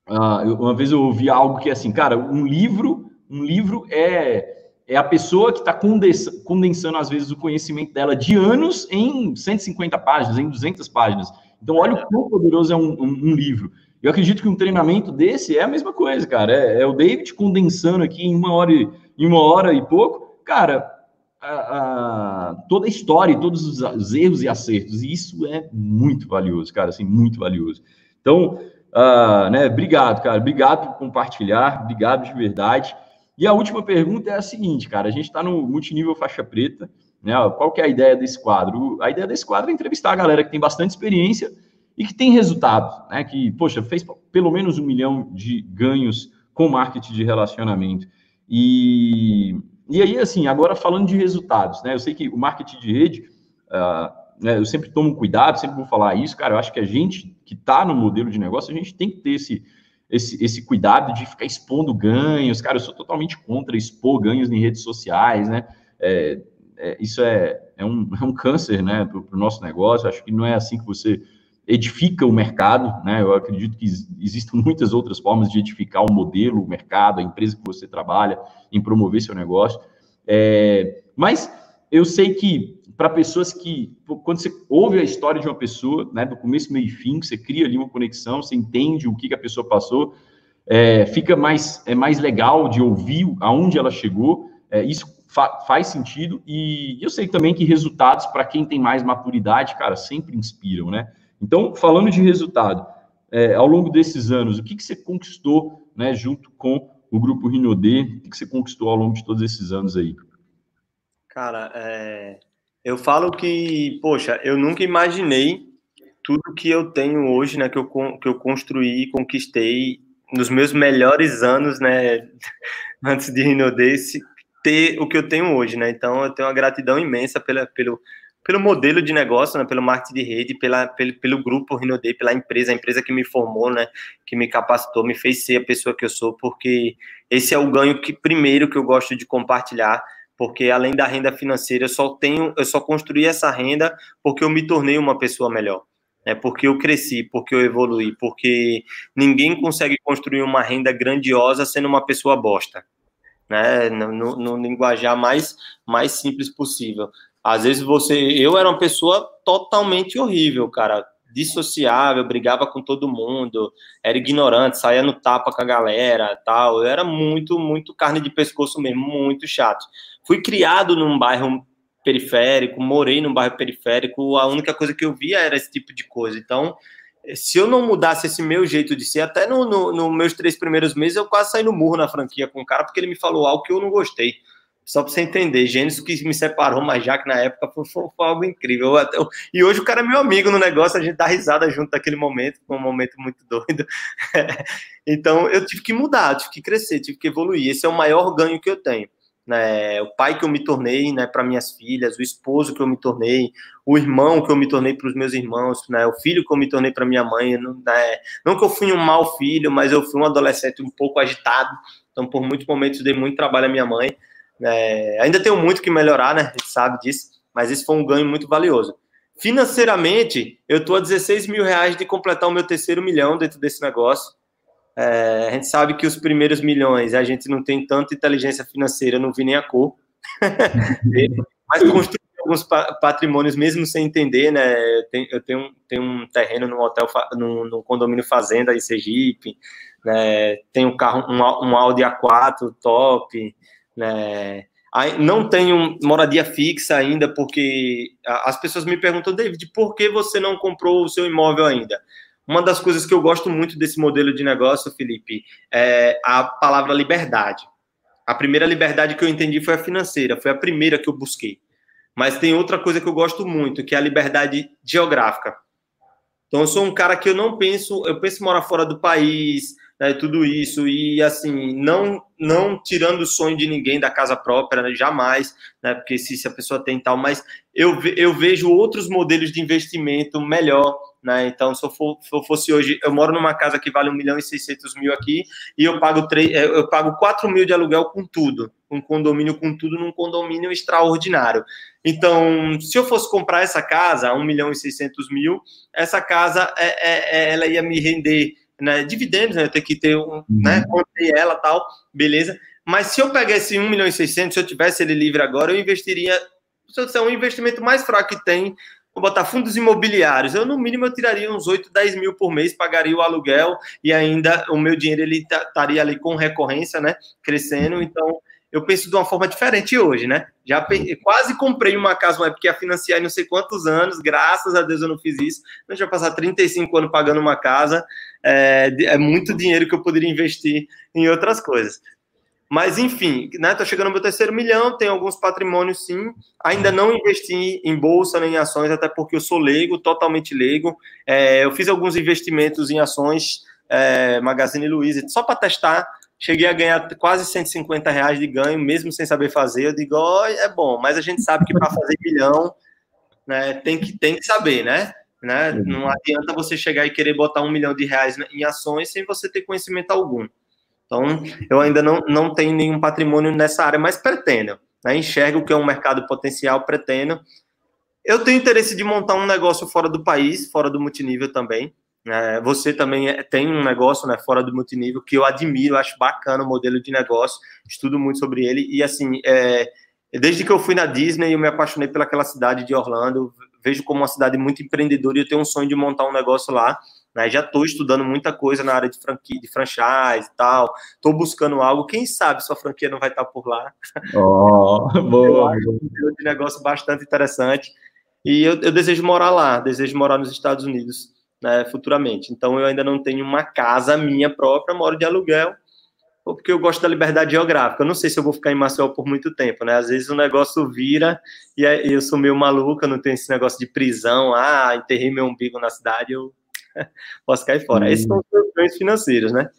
Uh, uma vez eu ouvi algo que é assim, cara, um livro, um livro é é a pessoa que está condensando, condensando, às vezes, o conhecimento dela de anos em 150 páginas, em 200 páginas. Então, olha o quão poderoso é um, um, um livro. Eu acredito que um treinamento desse é a mesma coisa, cara. É, é o David condensando aqui em uma hora e em uma hora e pouco, cara, a, a, toda a história, todos os, os, erros e acertos, e isso é muito valioso, cara, assim, muito valioso. Então, uh, né, obrigado, cara, obrigado por compartilhar, obrigado de verdade. E a última pergunta é a seguinte, cara, a gente está no multinível faixa preta, né, qual que é a ideia desse quadro? A ideia desse quadro é entrevistar a galera que tem bastante experiência e que tem resultado, né, que, poxa, fez pelo menos um milhão de ganhos com marketing de relacionamento. E, e aí, assim, agora falando de resultados, né? Eu sei que o marketing de rede, uh, né, eu sempre tomo cuidado, sempre vou falar isso, cara. Eu acho que a gente que está no modelo de negócio, a gente tem que ter esse, esse, esse cuidado de ficar expondo ganhos. Cara, eu sou totalmente contra expor ganhos em redes sociais, né? É, é, isso é, é, um, é um câncer, né, para o nosso negócio. Acho que não é assim que você edifica o mercado, né? Eu acredito que existem muitas outras formas de edificar o modelo, o mercado, a empresa que você trabalha, em promover seu negócio. É, mas eu sei que para pessoas que, quando você ouve a história de uma pessoa, né, do começo, meio e fim, você cria ali uma conexão, você entende o que, que a pessoa passou, é, fica mais, é mais legal de ouvir aonde ela chegou, é, isso fa faz sentido, e eu sei também que resultados, para quem tem mais maturidade, cara, sempre inspiram, né? Então, falando de resultado, é, ao longo desses anos, o que, que você conquistou né, junto com o grupo Rinode? O que, que você conquistou ao longo de todos esses anos aí? Cara, é... eu falo que, poxa, eu nunca imaginei tudo que eu tenho hoje, né, que eu, que eu construí, conquistei nos meus melhores anos, né, antes de Rinodesse, ter o que eu tenho hoje, né? Então eu tenho uma gratidão imensa pela, pelo, pelo modelo de negócio, né, pelo marketing de rede, pela, pelo, pelo grupo Rinodei, pela empresa, a empresa que me formou, né, que me capacitou, me fez ser a pessoa que eu sou, porque esse é o ganho que primeiro que eu gosto de compartilhar, porque além da renda financeira, eu só tenho, eu só construí essa renda porque eu me tornei uma pessoa melhor é porque eu cresci, porque eu evoluí, porque ninguém consegue construir uma renda grandiosa sendo uma pessoa bosta, né? No, no, no, linguajar mais, mais simples possível. Às vezes você, eu era uma pessoa totalmente horrível, cara, dissociável, brigava com todo mundo, era ignorante, saía no tapa com a galera, tal. Eu era muito, muito carne de pescoço mesmo, muito chato. Fui criado num bairro periférico, morei num bairro periférico, a única coisa que eu via era esse tipo de coisa. Então, se eu não mudasse esse meu jeito de ser, até nos no, no meus três primeiros meses eu quase saí no murro na franquia com o cara, porque ele me falou algo que eu não gostei. Só para você entender, Gênesis que me separou, mas já que na época foi, foi, foi algo incrível. E hoje o cara é meu amigo no negócio, a gente dá risada junto naquele momento, foi um momento muito doido. então eu tive que mudar, tive que crescer, tive que evoluir. Esse é o maior ganho que eu tenho né, o pai que eu me tornei né, para minhas filhas, o esposo que eu me tornei, o irmão que eu me tornei para os meus irmãos, né, o filho que eu me tornei para minha mãe. Não, né, não que eu fui um mau filho, mas eu fui um adolescente um pouco agitado, então por muitos momentos dei muito trabalho à minha mãe. Né, ainda tenho muito que melhorar, né, a gente sabe disso, mas esse foi um ganho muito valioso. Financeiramente, eu estou a 16 mil reais de completar o meu terceiro milhão dentro desse negócio. É, a gente sabe que os primeiros milhões a gente não tem tanta inteligência financeira, não vi nem a cor. Mas construir alguns patrimônios mesmo sem entender, né? Eu tenho, tenho um terreno no hotel, no, condomínio fazenda em Sergipe, né? Tenho um carro, um, um Audi A4 top, né? Não tenho moradia fixa ainda, porque as pessoas me perguntam, David, por que você não comprou o seu imóvel ainda? Uma das coisas que eu gosto muito desse modelo de negócio, Felipe, é a palavra liberdade. A primeira liberdade que eu entendi foi a financeira, foi a primeira que eu busquei. Mas tem outra coisa que eu gosto muito, que é a liberdade geográfica. Então, eu sou um cara que eu não penso, eu penso em morar fora do país, né, tudo isso, e assim, não não tirando o sonho de ninguém da casa própria, né, jamais, né, porque se, se a pessoa tem tal, mas eu, eu vejo outros modelos de investimento melhor, né, então se eu, for, se eu fosse hoje, eu moro numa casa que vale 1 milhão e 600 mil aqui, e eu pago, 3, é, eu pago 4 mil de aluguel com tudo, um condomínio com tudo, num condomínio extraordinário. Então, se eu fosse comprar essa casa, 1 milhão e 600 mil, essa casa, é, é, é ela ia me render né, dividendos, né, eu tenho que ter um, uhum. né, contei ela tal, beleza. Mas se eu pegasse 1 milhão e 600, se eu tivesse ele livre agora, eu investiria, se eu disser, um investimento mais fraco que tem, vou botar fundos imobiliários, eu no mínimo eu tiraria uns 8, 10 mil por mês, pagaria o aluguel e ainda o meu dinheiro ele estaria ali com recorrência, né, crescendo, então eu penso de uma forma diferente hoje, né? Já quase comprei uma casa uma época que ia financiar em não sei quantos anos, graças a Deus eu não fiz isso. Eu já passar 35 anos pagando uma casa, é, é, muito dinheiro que eu poderia investir em outras coisas. Mas, enfim, né? Tô chegando meu terceiro milhão, tenho alguns patrimônios sim. Ainda não investi em bolsa nem em ações, até porque eu sou leigo, totalmente leigo. É, eu fiz alguns investimentos em ações, é, Magazine Luiza, só para testar cheguei a ganhar quase 150 reais de ganho, mesmo sem saber fazer. Eu digo, oh, é bom, mas a gente sabe que para fazer milhão, né, tem que, tem que saber, né? Né? Não adianta você chegar e querer botar um milhão de reais em ações sem você ter conhecimento algum. Então, eu ainda não, não tenho nenhum patrimônio nessa área, mas pretendo. Né? Enxergo que é um mercado potencial, pretendo. Eu tenho interesse de montar um negócio fora do país, fora do multinível também. É, você também é, tem um negócio né, fora do multinível que eu admiro, acho bacana o modelo de negócio, estudo muito sobre ele. E assim, é, desde que eu fui na Disney, eu me apaixonei pelaquela cidade de Orlando. Vejo como uma cidade muito empreendedora e eu tenho um sonho de montar um negócio lá. Né, já estou estudando muita coisa na área de franquia, de franchise e tal. Estou buscando algo. Quem sabe sua franquia não vai estar por lá. Oh, boa. Um negócio bastante interessante. E eu, eu desejo morar lá, desejo morar nos Estados Unidos né, futuramente. Então eu ainda não tenho uma casa minha própria, moro de aluguel. Ou porque eu gosto da liberdade geográfica. Eu não sei se eu vou ficar em Maceió por muito tempo, né? Às vezes o negócio vira e eu sou meio maluca, não tenho esse negócio de prisão, ah, enterrei meu umbigo na cidade, eu posso cair fora. Hum. Esses são os ganhos financeiros, né?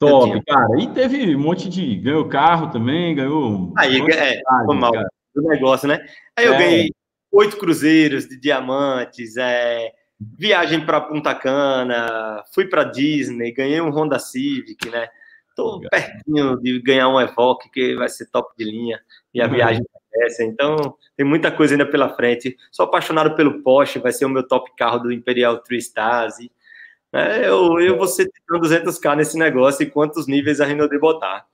Top, cara. E teve um monte de. Ganhou carro também, ganhou. Aí, um é, foi mal do negócio, né? Aí eu é. ganhei oito cruzeiros de diamantes, é, viagem para Punta Cana, fui para Disney, ganhei um Honda Civic, né? Tô pertinho de ganhar um Evoque, que vai ser top de linha, e a uhum. viagem essa. Então, tem muita coisa ainda pela frente. Sou apaixonado pelo Porsche, vai ser o meu top carro do Imperial Three Stars. Né, eu, eu vou ser 200k nesse negócio e quantos níveis a Renault botar.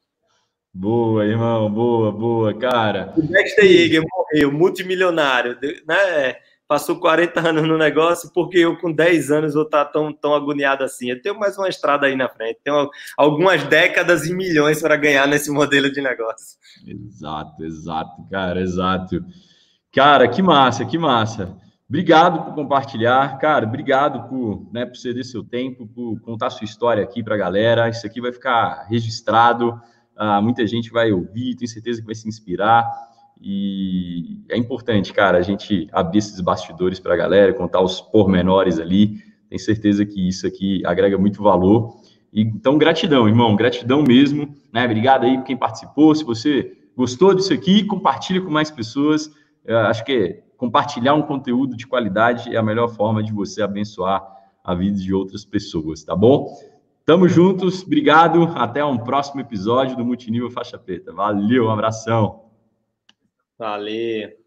Boa, irmão, boa, boa, cara. O Dexter Yeager morreu, multimilionário, né? Passou 40 anos no negócio, porque eu com 10 anos vou estar tão, tão agoniado assim. Eu tenho mais uma estrada aí na frente, tenho algumas décadas e milhões para ganhar nesse modelo de negócio. Exato, exato, cara, exato. Cara, que massa, que massa. Obrigado por compartilhar, cara. Obrigado por, né, por ceder seu tempo, por contar sua história aqui para a galera. Isso aqui vai ficar registrado. Ah, muita gente vai ouvir, tenho certeza que vai se inspirar. E é importante, cara, a gente abrir esses bastidores para a galera, contar os pormenores ali. Tenho certeza que isso aqui agrega muito valor. Então, gratidão, irmão, gratidão mesmo. Né? Obrigado aí por quem participou. Se você gostou disso aqui, compartilhe com mais pessoas. Eu acho que compartilhar um conteúdo de qualidade é a melhor forma de você abençoar a vida de outras pessoas, tá bom? Tamo juntos, obrigado. Até um próximo episódio do Multinível Faixa Preta. Valeu, um abração. Valeu.